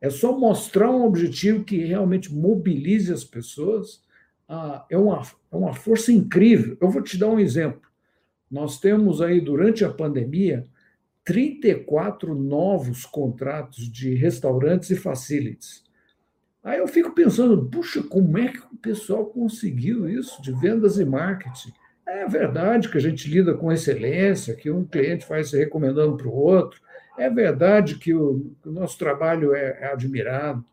É só mostrar um objetivo que realmente mobilize as pessoas. Ah, é, uma, é uma força incrível. Eu vou te dar um exemplo. Nós temos aí, durante a pandemia, 34 novos contratos de restaurantes e facilities. Aí eu fico pensando, puxa, como é que o pessoal conseguiu isso de vendas e marketing? É verdade que a gente lida com excelência, que um cliente faz se recomendando para o outro, é verdade que o, o nosso trabalho é, é, admirado,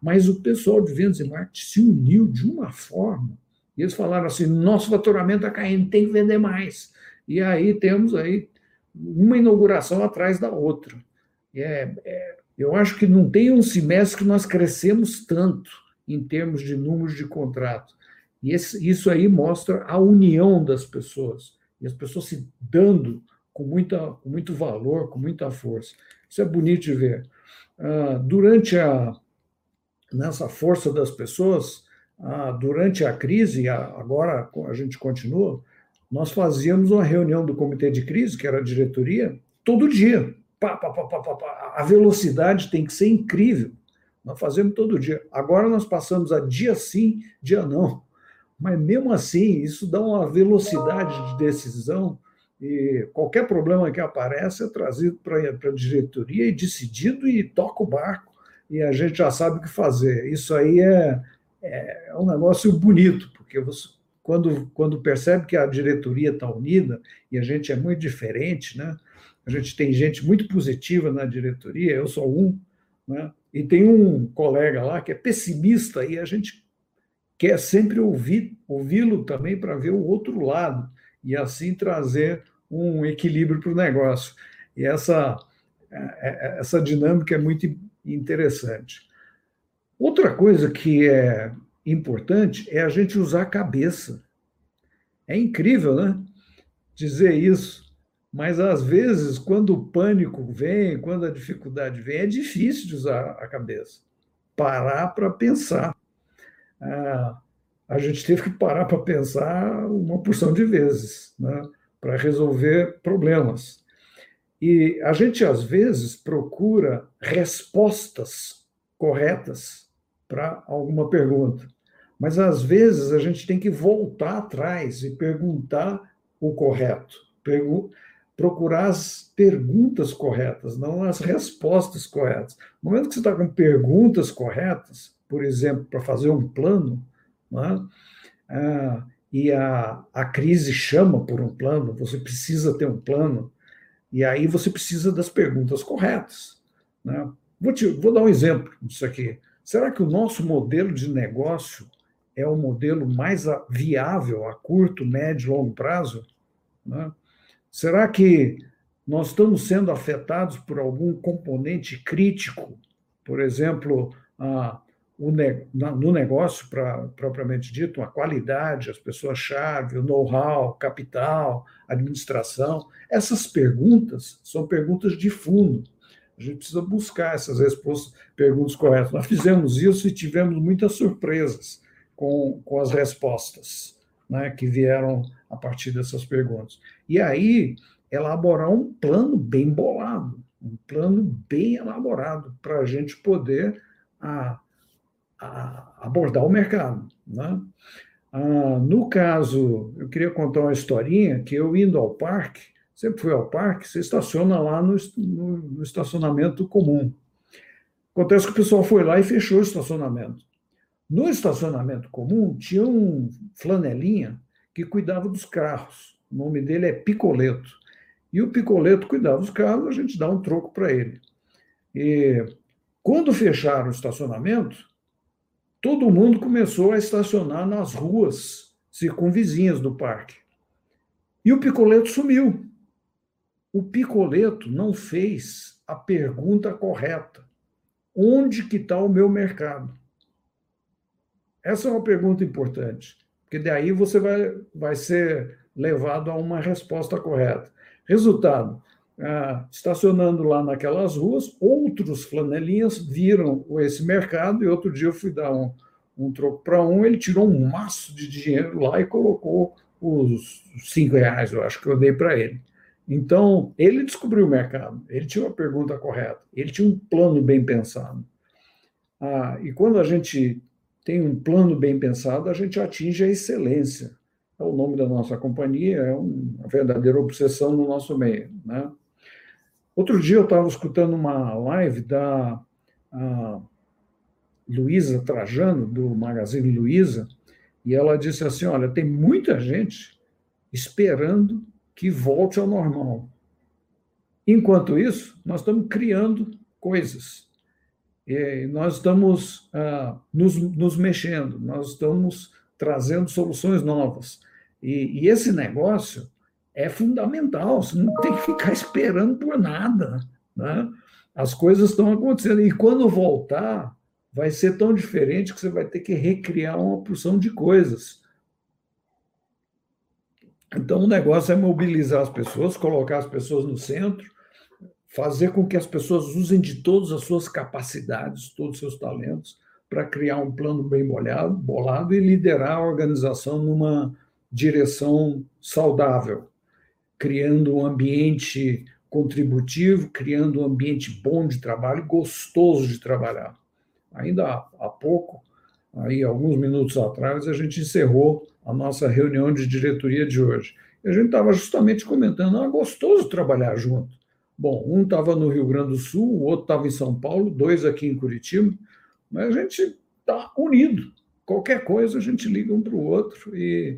mas o pessoal de vendas e marketing se uniu de uma forma, e eles falaram assim, nosso faturamento está caindo, tem que vender mais. E aí temos aí uma inauguração atrás da outra. É, é, eu acho que não tem um semestre que nós crescemos tanto em termos de números de contrato. E esse, isso aí mostra a união das pessoas, e as pessoas se dando com, muita, com muito valor, com muita força. Isso é bonito de ver. Ah, durante a nessa força das pessoas, ah, durante a crise, agora a gente continua, nós fazíamos uma reunião do comitê de crise, que era a diretoria, todo dia. Pá, pá, pá, a velocidade tem que ser incrível. Nós fazemos todo dia. Agora nós passamos a dia sim, dia não. Mas mesmo assim, isso dá uma velocidade de decisão e qualquer problema que aparece é trazido para a diretoria e decidido e toca o barco e a gente já sabe o que fazer. Isso aí é, é, é um negócio bonito, porque você, quando, quando percebe que a diretoria está unida e a gente é muito diferente, né? A gente tem gente muito positiva na diretoria, eu sou um, né? e tem um colega lá que é pessimista e a gente quer sempre ouvir, ouvi-lo também para ver o outro lado e assim trazer um equilíbrio para o negócio. E essa, é, é, essa dinâmica é muito interessante. Outra coisa que é importante é a gente usar a cabeça. É incrível, né? Dizer isso. Mas, às vezes, quando o pânico vem, quando a dificuldade vem, é difícil de usar a cabeça. Parar para pensar. Ah, a gente teve que parar para pensar uma porção de vezes, né? Para resolver problemas. E a gente, às vezes, procura respostas corretas para alguma pergunta. Mas às vezes a gente tem que voltar atrás e perguntar o correto, procurar as perguntas corretas, não as respostas corretas. No momento que você está com perguntas corretas, por exemplo, para fazer um plano, é? ah, e a, a crise chama por um plano, você precisa ter um plano, e aí você precisa das perguntas corretas. Né? Vou, te, vou dar um exemplo disso aqui. Será que o nosso modelo de negócio é o modelo mais viável a curto, médio e longo prazo? Né? Será que nós estamos sendo afetados por algum componente crítico, por exemplo, a, no negócio pra, propriamente dito, a qualidade, as pessoas-chave, o know-how, capital, administração. Essas perguntas são perguntas de fundo. A gente precisa buscar essas respostas, perguntas corretas. Nós fizemos isso e tivemos muitas surpresas com, com as respostas né, que vieram a partir dessas perguntas. E aí, elaborar um plano bem bolado, um plano bem elaborado para a gente poder a, a abordar o mercado. Né? Ah, no caso, eu queria contar uma historinha que eu indo ao parque, sempre fui ao parque, você estaciona lá no, no, no estacionamento comum. Acontece que o pessoal foi lá e fechou o estacionamento. No estacionamento comum tinha um flanelinha que cuidava dos carros. O nome dele é Picoleto. E o Picoleto cuidava dos carros, a gente dá um troco para ele. E quando fecharam o estacionamento, todo mundo começou a estacionar nas ruas circunvizinhas do parque. E o Picoleto sumiu. O Picoleto não fez a pergunta correta. Onde que está o meu mercado? Essa é uma pergunta importante, porque daí você vai, vai ser levado a uma resposta correta. Resultado: ah, estacionando lá naquelas ruas, outros flanelinhas viram esse mercado e outro dia eu fui dar um, um troco para um, ele tirou um maço de dinheiro lá e colocou os cinco reais, eu acho que eu dei para ele. Então, ele descobriu o mercado, ele tinha uma pergunta correta, ele tinha um plano bem pensado. Ah, e quando a gente tem um plano bem pensado, a gente atinge a excelência é o nome da nossa companhia, é uma verdadeira obsessão no nosso meio. Né? Outro dia eu estava escutando uma live da Luísa Trajano, do Magazine Luiza, e ela disse assim: Olha, tem muita gente esperando que volte ao normal. Enquanto isso, nós estamos criando coisas. E nós estamos ah, nos, nos mexendo, nós estamos trazendo soluções novas. E, e, esse negócio é fundamental, você não tem que ficar esperando por nada. Né? As coisas estão acontecendo. E quando voltar, vai ser tão diferente que você vai ter que recriar uma porção de coisas. Então, o negócio é mobilizar as pessoas, colocar as pessoas no centro, fazer com que as pessoas usem de todas as suas capacidades, todos os seus talentos, para criar um plano bem bolado, bolado e liderar a organização numa direção saudável, criando um ambiente contributivo, criando um ambiente bom de trabalho, gostoso de trabalhar. Ainda há pouco, aí alguns minutos atrás, a gente encerrou a nossa reunião de diretoria de hoje. E a gente estava justamente comentando, ah, gostoso trabalhar junto. Bom, um estava no Rio Grande do Sul, o outro estava em São Paulo, dois aqui em Curitiba, mas a gente está unido. Qualquer coisa a gente liga um para o outro e,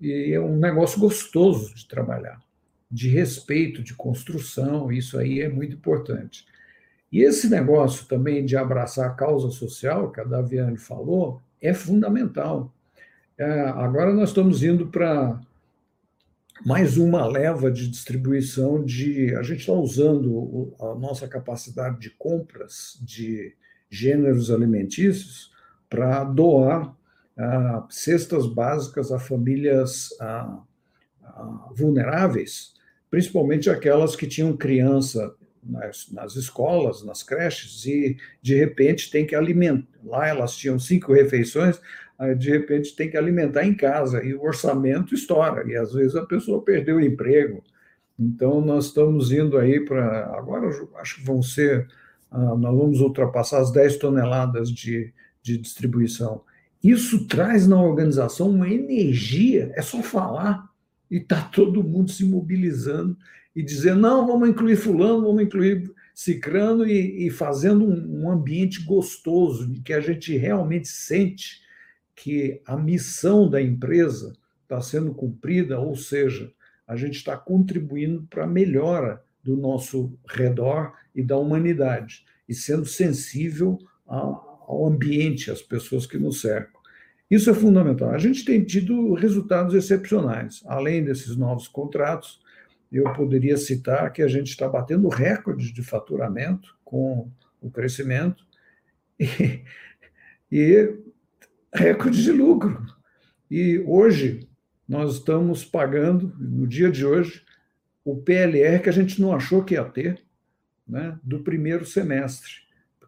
e é um negócio gostoso de trabalhar, de respeito, de construção, isso aí é muito importante. E esse negócio também de abraçar a causa social, que a Daviane falou, é fundamental. É, agora nós estamos indo para mais uma leva de distribuição de. A gente está usando a nossa capacidade de compras de gêneros alimentícios para doar ah, cestas básicas a famílias ah, ah, vulneráveis, principalmente aquelas que tinham criança nas, nas, escolas, nas creches, e de repente tem que alimentar. Lá elas tinham cinco refeições, de repente tem que alimentar em casa, e o orçamento estoura, e às vezes a pessoa perdeu o emprego. Então, nós estamos indo aí para. Agora, acho que vão ser ah, nós vamos ultrapassar as 10 toneladas de, de distribuição. Isso traz na organização uma energia, é só falar e está todo mundo se mobilizando e dizendo: não, vamos incluir Fulano, vamos incluir Cicrano e, e fazendo um, um ambiente gostoso, de que a gente realmente sente que a missão da empresa está sendo cumprida, ou seja, a gente está contribuindo para a melhora do nosso redor e da humanidade, e sendo sensível ao ambiente, às pessoas que nos cercam. Isso é fundamental. A gente tem tido resultados excepcionais. Além desses novos contratos, eu poderia citar que a gente está batendo recordes de faturamento com o crescimento e, e recorde de lucro. E hoje nós estamos pagando, no dia de hoje, o PLR que a gente não achou que ia ter, né, do primeiro semestre,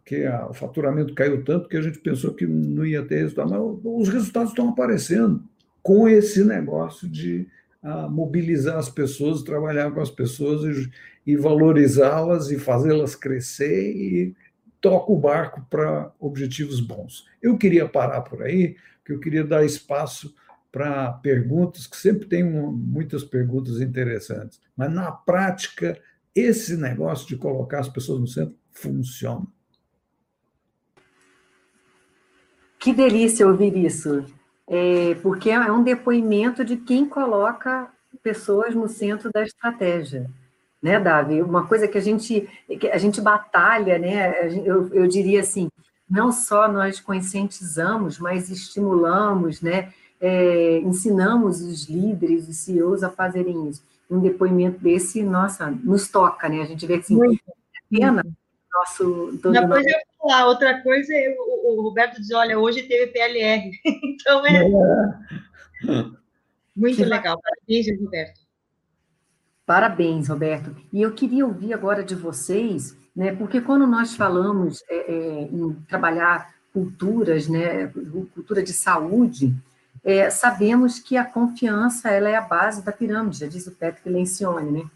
porque a, o faturamento caiu tanto que a gente pensou que não ia ter resultado, mas os resultados estão aparecendo com esse negócio de a, mobilizar as pessoas, trabalhar com as pessoas e, e valorizá-las e fazê-las crescer e toca o barco para objetivos bons. Eu queria parar por aí, porque eu queria dar espaço para perguntas, que sempre tem muitas perguntas interessantes. Mas, na prática, esse negócio de colocar as pessoas no centro funciona.
Que delícia ouvir isso, é, porque é um depoimento de quem coloca pessoas no centro da estratégia, né, Davi? Uma coisa que a gente, que a gente batalha, né? Eu, eu diria assim, não só nós conscientizamos, mas estimulamos, né? É, ensinamos os líderes, os CEOs a fazerem isso um depoimento desse, nossa, nos toca, né? A gente vê assim, Muito. é pena nosso.
Todo Uma coisa é falar, outra coisa é o, o, Roberto diz: olha, hoje teve PLR. então é. é. Muito legal. Parabéns, Roberto.
Parabéns, Roberto. E eu queria ouvir agora de vocês, né? Porque quando nós falamos é, é, em trabalhar culturas, né? Cultura de saúde, é, sabemos que a confiança ela é a base da pirâmide, já diz o Patrick Lencioni, né?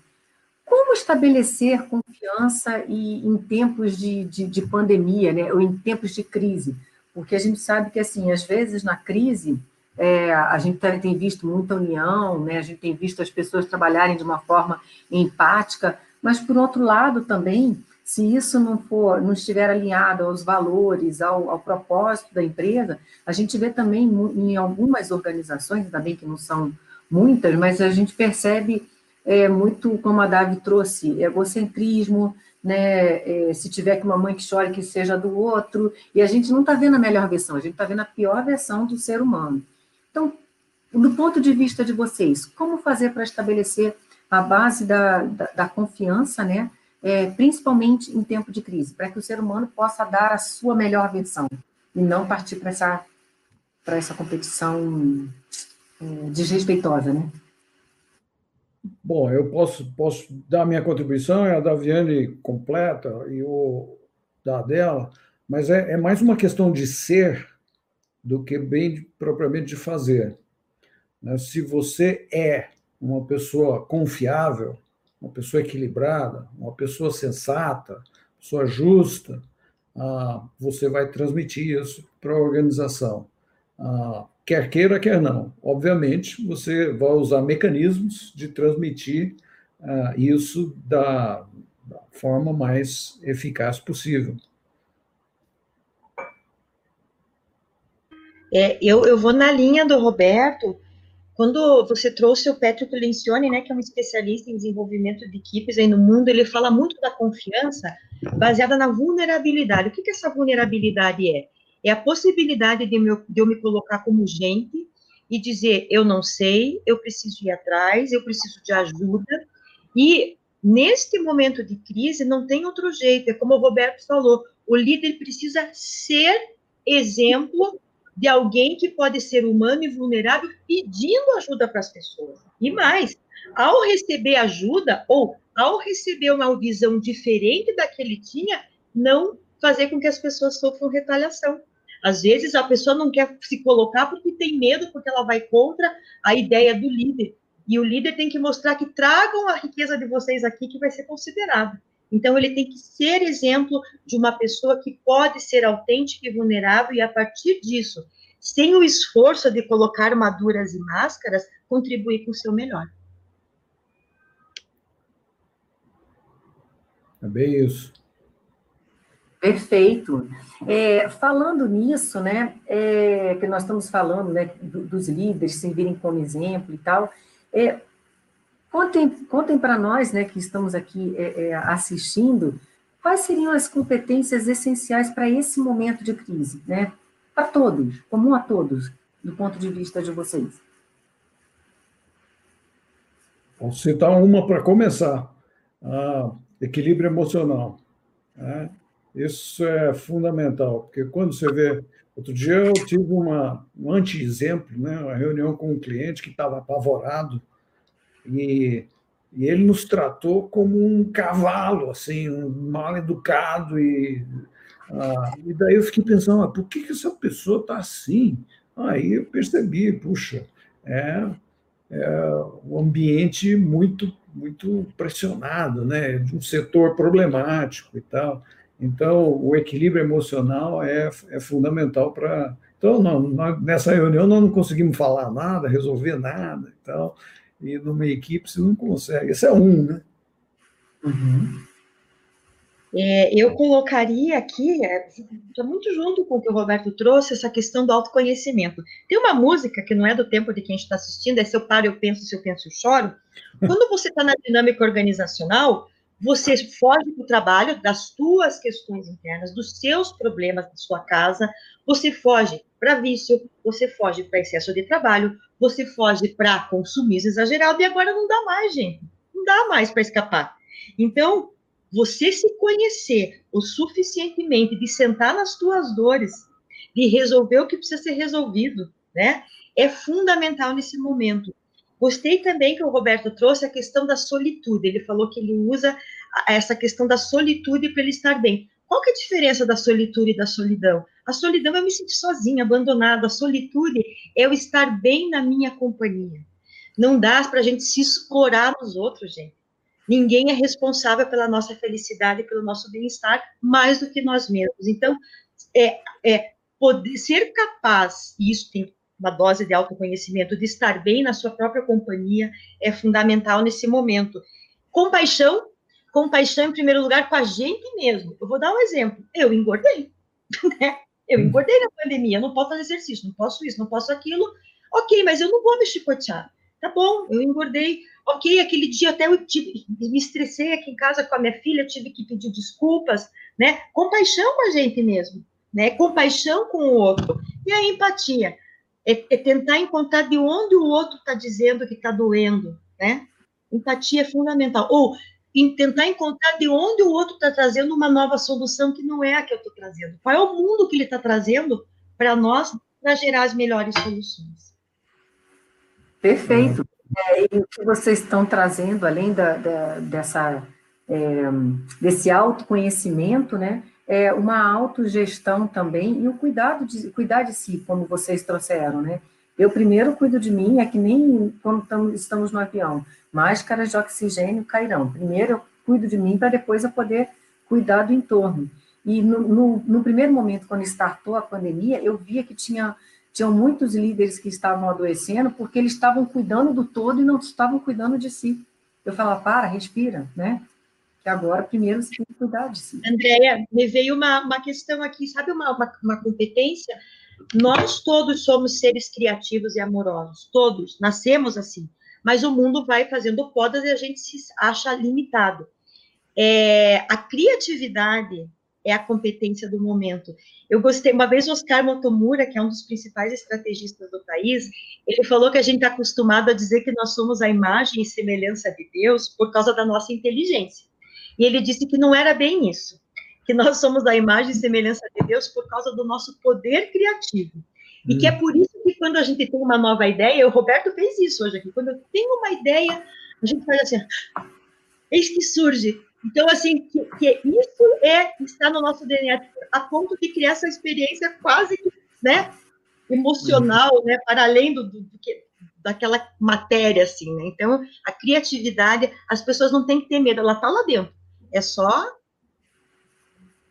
Como estabelecer confiança e, em tempos de, de, de, pandemia, né, ou em tempos de crise? Porque a gente sabe que, assim, às vezes na crise, é, a gente tem visto muita união, né, a gente tem visto as pessoas trabalharem de uma forma empática, mas, por outro lado, também, se isso não for, não estiver alinhado aos valores, ao, ao propósito da empresa, a gente vê também em algumas organizações, ainda bem que não são muitas, mas a gente percebe é, muito, como a Davi trouxe, egocentrismo, né, é, se tiver que uma mãe que chore, que seja do outro, e a gente não está vendo a melhor versão, a gente está vendo a pior versão do ser humano. Então, do ponto de vista de vocês, como fazer para estabelecer a base da, da, da confiança, né, é, principalmente em tempo de crise, para que o ser humano possa dar a sua melhor versão e não partir para essa, essa competição é, desrespeitosa, né?
Bom, eu posso, posso dar minha contribuição, a da Viane completa e o da dela, mas é, é mais uma questão de ser do que bem propriamente de fazer. Né? Se você é uma pessoa confiável, uma pessoa equilibrada, uma pessoa sensata, pessoa justa, ah, você vai transmitir isso para a organização. Ah, quer queira, quer não. Obviamente, você vai usar mecanismos de transmitir ah, isso da, da forma mais eficaz possível.
É, eu, eu vou na linha do Roberto, quando você trouxe o Patrick Lencioni, né, que é um especialista em desenvolvimento de equipes aí no mundo, ele fala muito da confiança baseada na vulnerabilidade. O que, que essa vulnerabilidade é? É a possibilidade de, meu, de eu me colocar como gente e dizer, eu não sei, eu preciso ir atrás, eu preciso de ajuda. E neste momento de crise não tem outro jeito, é como o Roberto falou, o líder precisa ser exemplo de alguém que pode ser humano e vulnerável pedindo ajuda para as pessoas. E mais, ao receber ajuda ou ao receber uma visão diferente da que ele tinha, não fazer com que as pessoas sofram retaliação. Às vezes a pessoa não quer se colocar porque tem medo, porque ela vai contra a ideia do líder. E o líder tem que mostrar que tragam a riqueza de vocês aqui que vai ser considerado. Então, ele tem que ser exemplo de uma pessoa que pode ser autêntica e vulnerável, e a partir disso, sem o esforço de colocar armaduras e máscaras, contribuir com o seu melhor.
É bem isso.
Perfeito. É, falando nisso, né, é, que nós estamos falando, né, dos líderes servirem como exemplo e tal, é, Contem, contem para nós, né, que estamos aqui é, é, assistindo, quais seriam as competências essenciais para esse momento de crise, né? Para todos, comum a todos, do ponto de vista de vocês.
Posso citar uma para começar: ah, equilíbrio emocional. Né? Isso é fundamental, porque quando você vê. Outro dia eu tive uma, um anti-exemplo, né? uma reunião com um cliente que estava apavorado e, e ele nos tratou como um cavalo, assim, um mal educado e ah, e daí eu fiquei pensando, ah, por que, que essa pessoa está assim? Aí eu percebi, puxa, é, é um ambiente muito muito pressionado, né, de um setor problemático e tal. Então, o equilíbrio emocional é, é fundamental para. Então, não, nós, nessa reunião nós não conseguimos falar nada, resolver nada e tal. E numa equipe você não consegue. Esse é um, né?
Uhum. É, eu colocaria aqui, é, muito junto com o que o Roberto trouxe, essa questão do autoconhecimento. Tem uma música que não é do tempo de quem está assistindo, é Se eu paro, eu penso, se eu penso, eu choro. Quando você está na dinâmica organizacional, você foge do trabalho, das suas questões internas, dos seus problemas da sua casa, você foge para vício, você foge para excesso de trabalho, você foge para consumismo exagerado, e agora não dá mais, gente. Não dá mais para escapar. Então, você se conhecer o suficientemente de sentar nas tuas dores, de resolver o que precisa ser resolvido, né? É fundamental nesse momento. Gostei também que o Roberto trouxe a questão da solitude. Ele falou que ele usa essa questão da solitude para ele estar bem. Qual que é a diferença da solitude e da solidão? A solidão é me sentir sozinha, abandonada. A solitude é eu estar bem na minha companhia. Não dá para a gente se escorar nos outros, gente. Ninguém é responsável pela nossa felicidade, pelo nosso bem-estar, mais do que nós mesmos. Então, é, é poder ser capaz, e isso tem uma dose de autoconhecimento, de estar bem na sua própria companhia, é fundamental nesse momento. Compaixão, compaixão em primeiro lugar com a gente mesmo. Eu vou dar um exemplo. Eu engordei, né? Eu engordei na pandemia, não posso fazer exercício, não posso isso, não posso aquilo. Ok, mas eu não vou me chicotear. Tá bom, eu engordei. Ok, aquele dia até eu tive, me estressei aqui em casa com a minha filha, tive que pedir desculpas, né? Compaixão com a gente mesmo, né? Compaixão com o outro. E a empatia é, é tentar encontrar de onde o outro está dizendo que está doendo, né? Empatia é fundamental. Ou tentar encontrar de onde o outro está trazendo uma nova solução que não é a que eu estou trazendo. Qual é o mundo que ele está trazendo para nós para gerar as melhores soluções?
Perfeito. É, e o que vocês estão trazendo, além da, da dessa, é, desse autoconhecimento, né? É, uma autogestão também e o cuidado de cuidar de si, como vocês trouxeram, né? Eu primeiro cuido de mim, é que nem quando estamos no avião, máscaras de oxigênio cairão. Primeiro eu cuido de mim para depois eu poder cuidar do entorno. E no, no, no, primeiro momento, quando startou a pandemia, eu via que tinha, tinham muitos líderes que estavam adoecendo porque eles estavam cuidando do todo e não estavam cuidando de si. Eu falava, para, respira, né? Agora primeiro você tem que cuidar si.
Andréia, me veio uma, uma questão aqui, sabe uma, uma, uma competência? Nós todos somos seres criativos e amorosos, todos, nascemos assim, mas o mundo vai fazendo podas e a gente se acha limitado. É, a criatividade é a competência do momento. Eu gostei, uma vez o Oscar Motomura, que é um dos principais estrategistas do país, ele falou que a gente está acostumado a dizer que nós somos a imagem e semelhança de Deus por causa da nossa inteligência. E ele disse que não era bem isso, que nós somos a imagem e semelhança de Deus por causa do nosso poder criativo. E hum. que é por isso que quando a gente tem uma nova ideia, o Roberto fez isso hoje aqui, quando eu tenho uma ideia, a gente faz assim, eis que surge. Então, assim, que, que isso é está no nosso DNA, a ponto de criar essa experiência quase, né, emocional, uhum. né, para além do, do, do que daquela matéria, assim, né? Então, a criatividade, as pessoas não têm que ter medo, ela está lá dentro. É só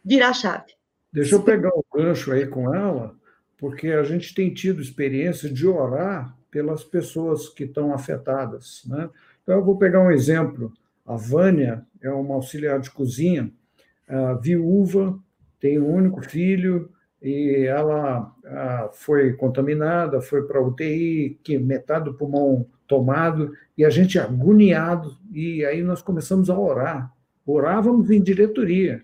virar a chave.
Deixa eu pegar o gancho aí com ela, porque a gente tem tido experiência de orar pelas pessoas que estão afetadas. Né? Então, eu vou pegar um exemplo. A Vânia é uma auxiliar de cozinha, viúva, tem um único filho, e ela foi contaminada, foi para UTI, que metade do pulmão tomado, e a gente agoniado, e aí nós começamos a orar orávamos em diretoria.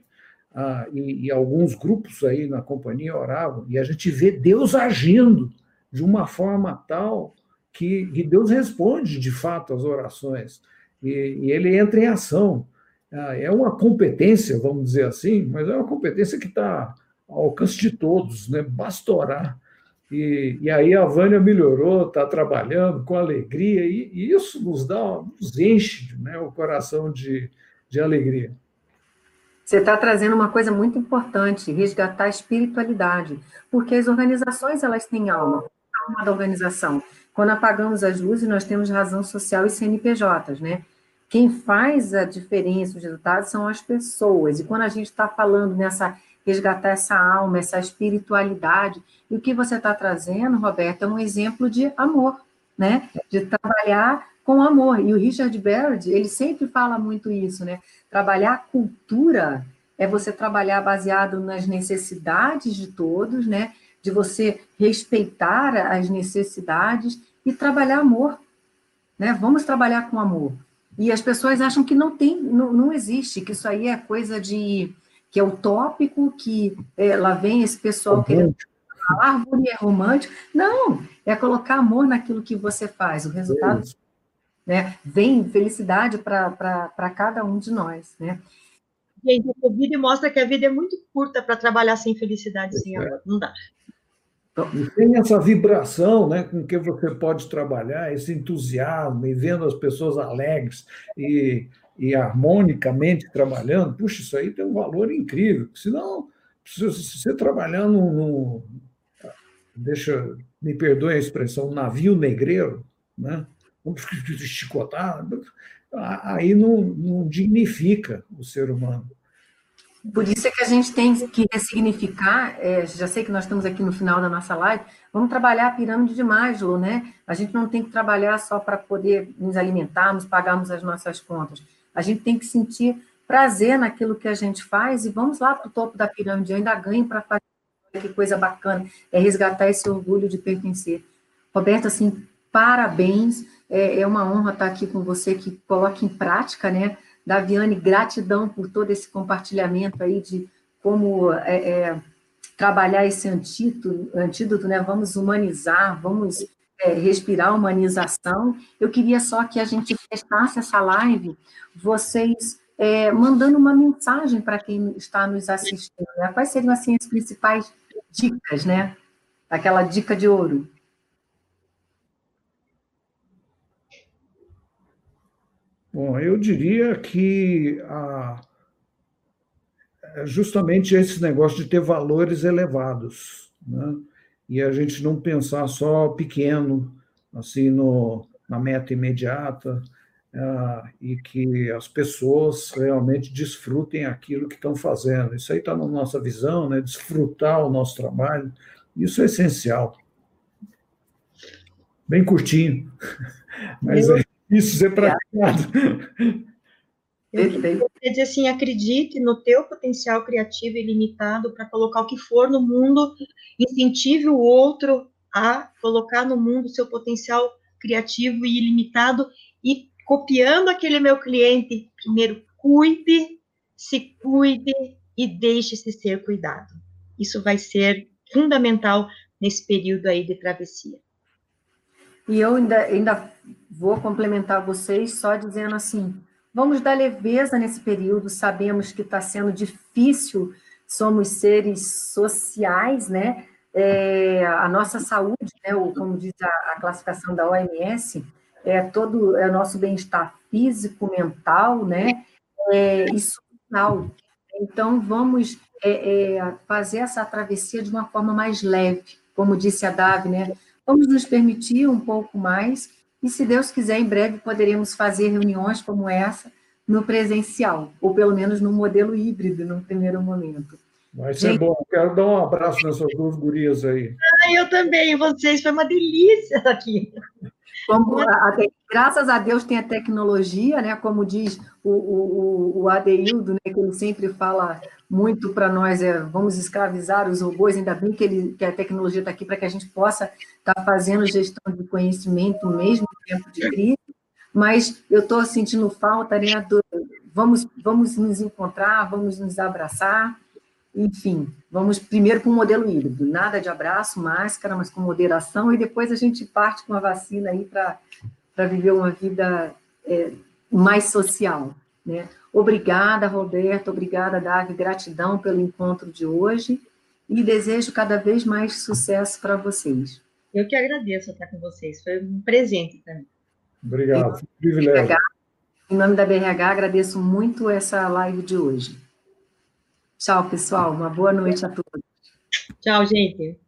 Ah, e, e, alguns grupos aí na companhia oravam, e a gente vê Deus agindo de uma forma tal que, que Deus responde de fato às orações. e, e ele entra em ação. Ah, é uma competência, vamos dizer assim, mas é uma competência que está ao alcance de todos, né? basta orar. E, e aí a Vânia melhorou, está trabalhando com alegria, e, e, isso nos dá, nos enche né, o coração de, de alegria.
Você está trazendo uma coisa muito importante, resgatar a espiritualidade, porque as organizações elas têm alma, alma da organização. Quando apagamos as luzes, nós temos razão social e CNPJs, né? Quem faz a diferença, os resultados, são as pessoas. E quando a gente está falando nessa resgatar essa alma, essa espiritualidade, e o que você está trazendo, Roberto, é um exemplo de amor, né? De trabalhar com amor. E o Richard Barrett, ele sempre fala muito isso, né? Trabalhar a cultura é você trabalhar baseado nas necessidades de todos, né? De você respeitar as necessidades e trabalhar amor, né? Vamos trabalhar com amor. E as pessoas acham que não tem, não, não existe, que isso aí é coisa de que é utópico, que é, lá vem esse pessoal querendo falar árvore é romântico. Não, é colocar amor naquilo que você faz. O resultado né, vem felicidade para cada um de nós. Né?
Gente, o Covid mostra que a vida é muito curta para trabalhar sem felicidade, sem amor. Não dá.
E tem essa vibração né, com que você pode trabalhar, esse entusiasmo, e vendo as pessoas alegres e, e harmonicamente trabalhando, puxa, isso aí tem um valor incrível. Senão, se você trabalhando no. Deixa, me perdoe a expressão, navio negreiro, né? Chicotar, aí não, não dignifica o ser humano.
Por isso é que a gente tem que ressignificar, é, já sei que nós estamos aqui no final da nossa live, vamos trabalhar a pirâmide de Maslow, né? A gente não tem que trabalhar só para poder nos alimentarmos, pagarmos as nossas contas. A gente tem que sentir prazer naquilo que a gente faz e vamos lá para o topo da pirâmide, eu ainda ganho para fazer que coisa bacana, é resgatar esse orgulho de pertencer. Roberto, assim, parabéns, é, é uma honra estar aqui com você, que coloque em prática, né, Daviane, gratidão por todo esse compartilhamento aí de como é, é, trabalhar esse antídoto, antídoto, né? Vamos humanizar, vamos é, respirar humanização. Eu queria só que a gente fechasse essa live, vocês é, mandando uma mensagem para quem está nos assistindo. Né? Quais seriam assim as principais dicas, né? Aquela dica de ouro.
Bom, eu diria que a, é justamente esse negócio de ter valores elevados, né? e a gente não pensar só pequeno, assim, no, na meta imediata, uh, e que as pessoas realmente desfrutem aquilo que estão fazendo. Isso aí está na nossa visão, né? desfrutar o nosso trabalho, isso é essencial. Bem curtinho, mas é isso ser praticado.
Eu queria dizer assim, acredite no teu potencial criativo ilimitado para colocar o que for no mundo, incentive o outro a colocar no mundo seu potencial criativo e ilimitado e copiando aquele meu cliente, primeiro cuide, se cuide e deixe-se ser cuidado. Isso vai ser fundamental nesse período aí de travessia.
E eu ainda, ainda vou complementar vocês só dizendo assim: vamos dar leveza nesse período, sabemos que está sendo difícil, somos seres sociais, né? É, a nossa saúde, né, ou como diz a, a classificação da OMS, é todo é o nosso bem-estar físico, mental, né? É, e social. Então, vamos é, é, fazer essa travessia de uma forma mais leve, como disse a Davi, né? Vamos nos permitir um pouco mais, e se Deus quiser, em breve poderemos fazer reuniões como essa no presencial, ou pelo menos no modelo híbrido, no primeiro momento.
Vai ser Gente... bom. Quero dar um abraço nessas duas gurias aí.
Ah, eu também, vocês. Foi uma delícia aqui.
Como, até, graças a Deus tem a tecnologia, né? Como diz o, o, o Adeildo, né? que ele sempre fala muito para nós, é vamos escravizar os robôs, ainda bem que, ele, que a tecnologia está aqui para que a gente possa estar tá fazendo gestão de conhecimento mesmo em tempo de crise, mas eu estou sentindo falta, né? Do, vamos, vamos nos encontrar, vamos nos abraçar, enfim, vamos primeiro com o modelo híbrido, nada de abraço, máscara, mas com moderação, e depois a gente parte com a vacina aí para viver uma vida é, mais social, né? Obrigada, Roberto, obrigada, Davi, gratidão pelo encontro de hoje e desejo cada vez mais sucesso para vocês.
Eu que agradeço estar com vocês, foi um presente também.
Obrigado, privilégio.
Em nome da BRH, agradeço muito essa live de hoje. Tchau, pessoal, uma boa noite a todos.
Tchau, gente.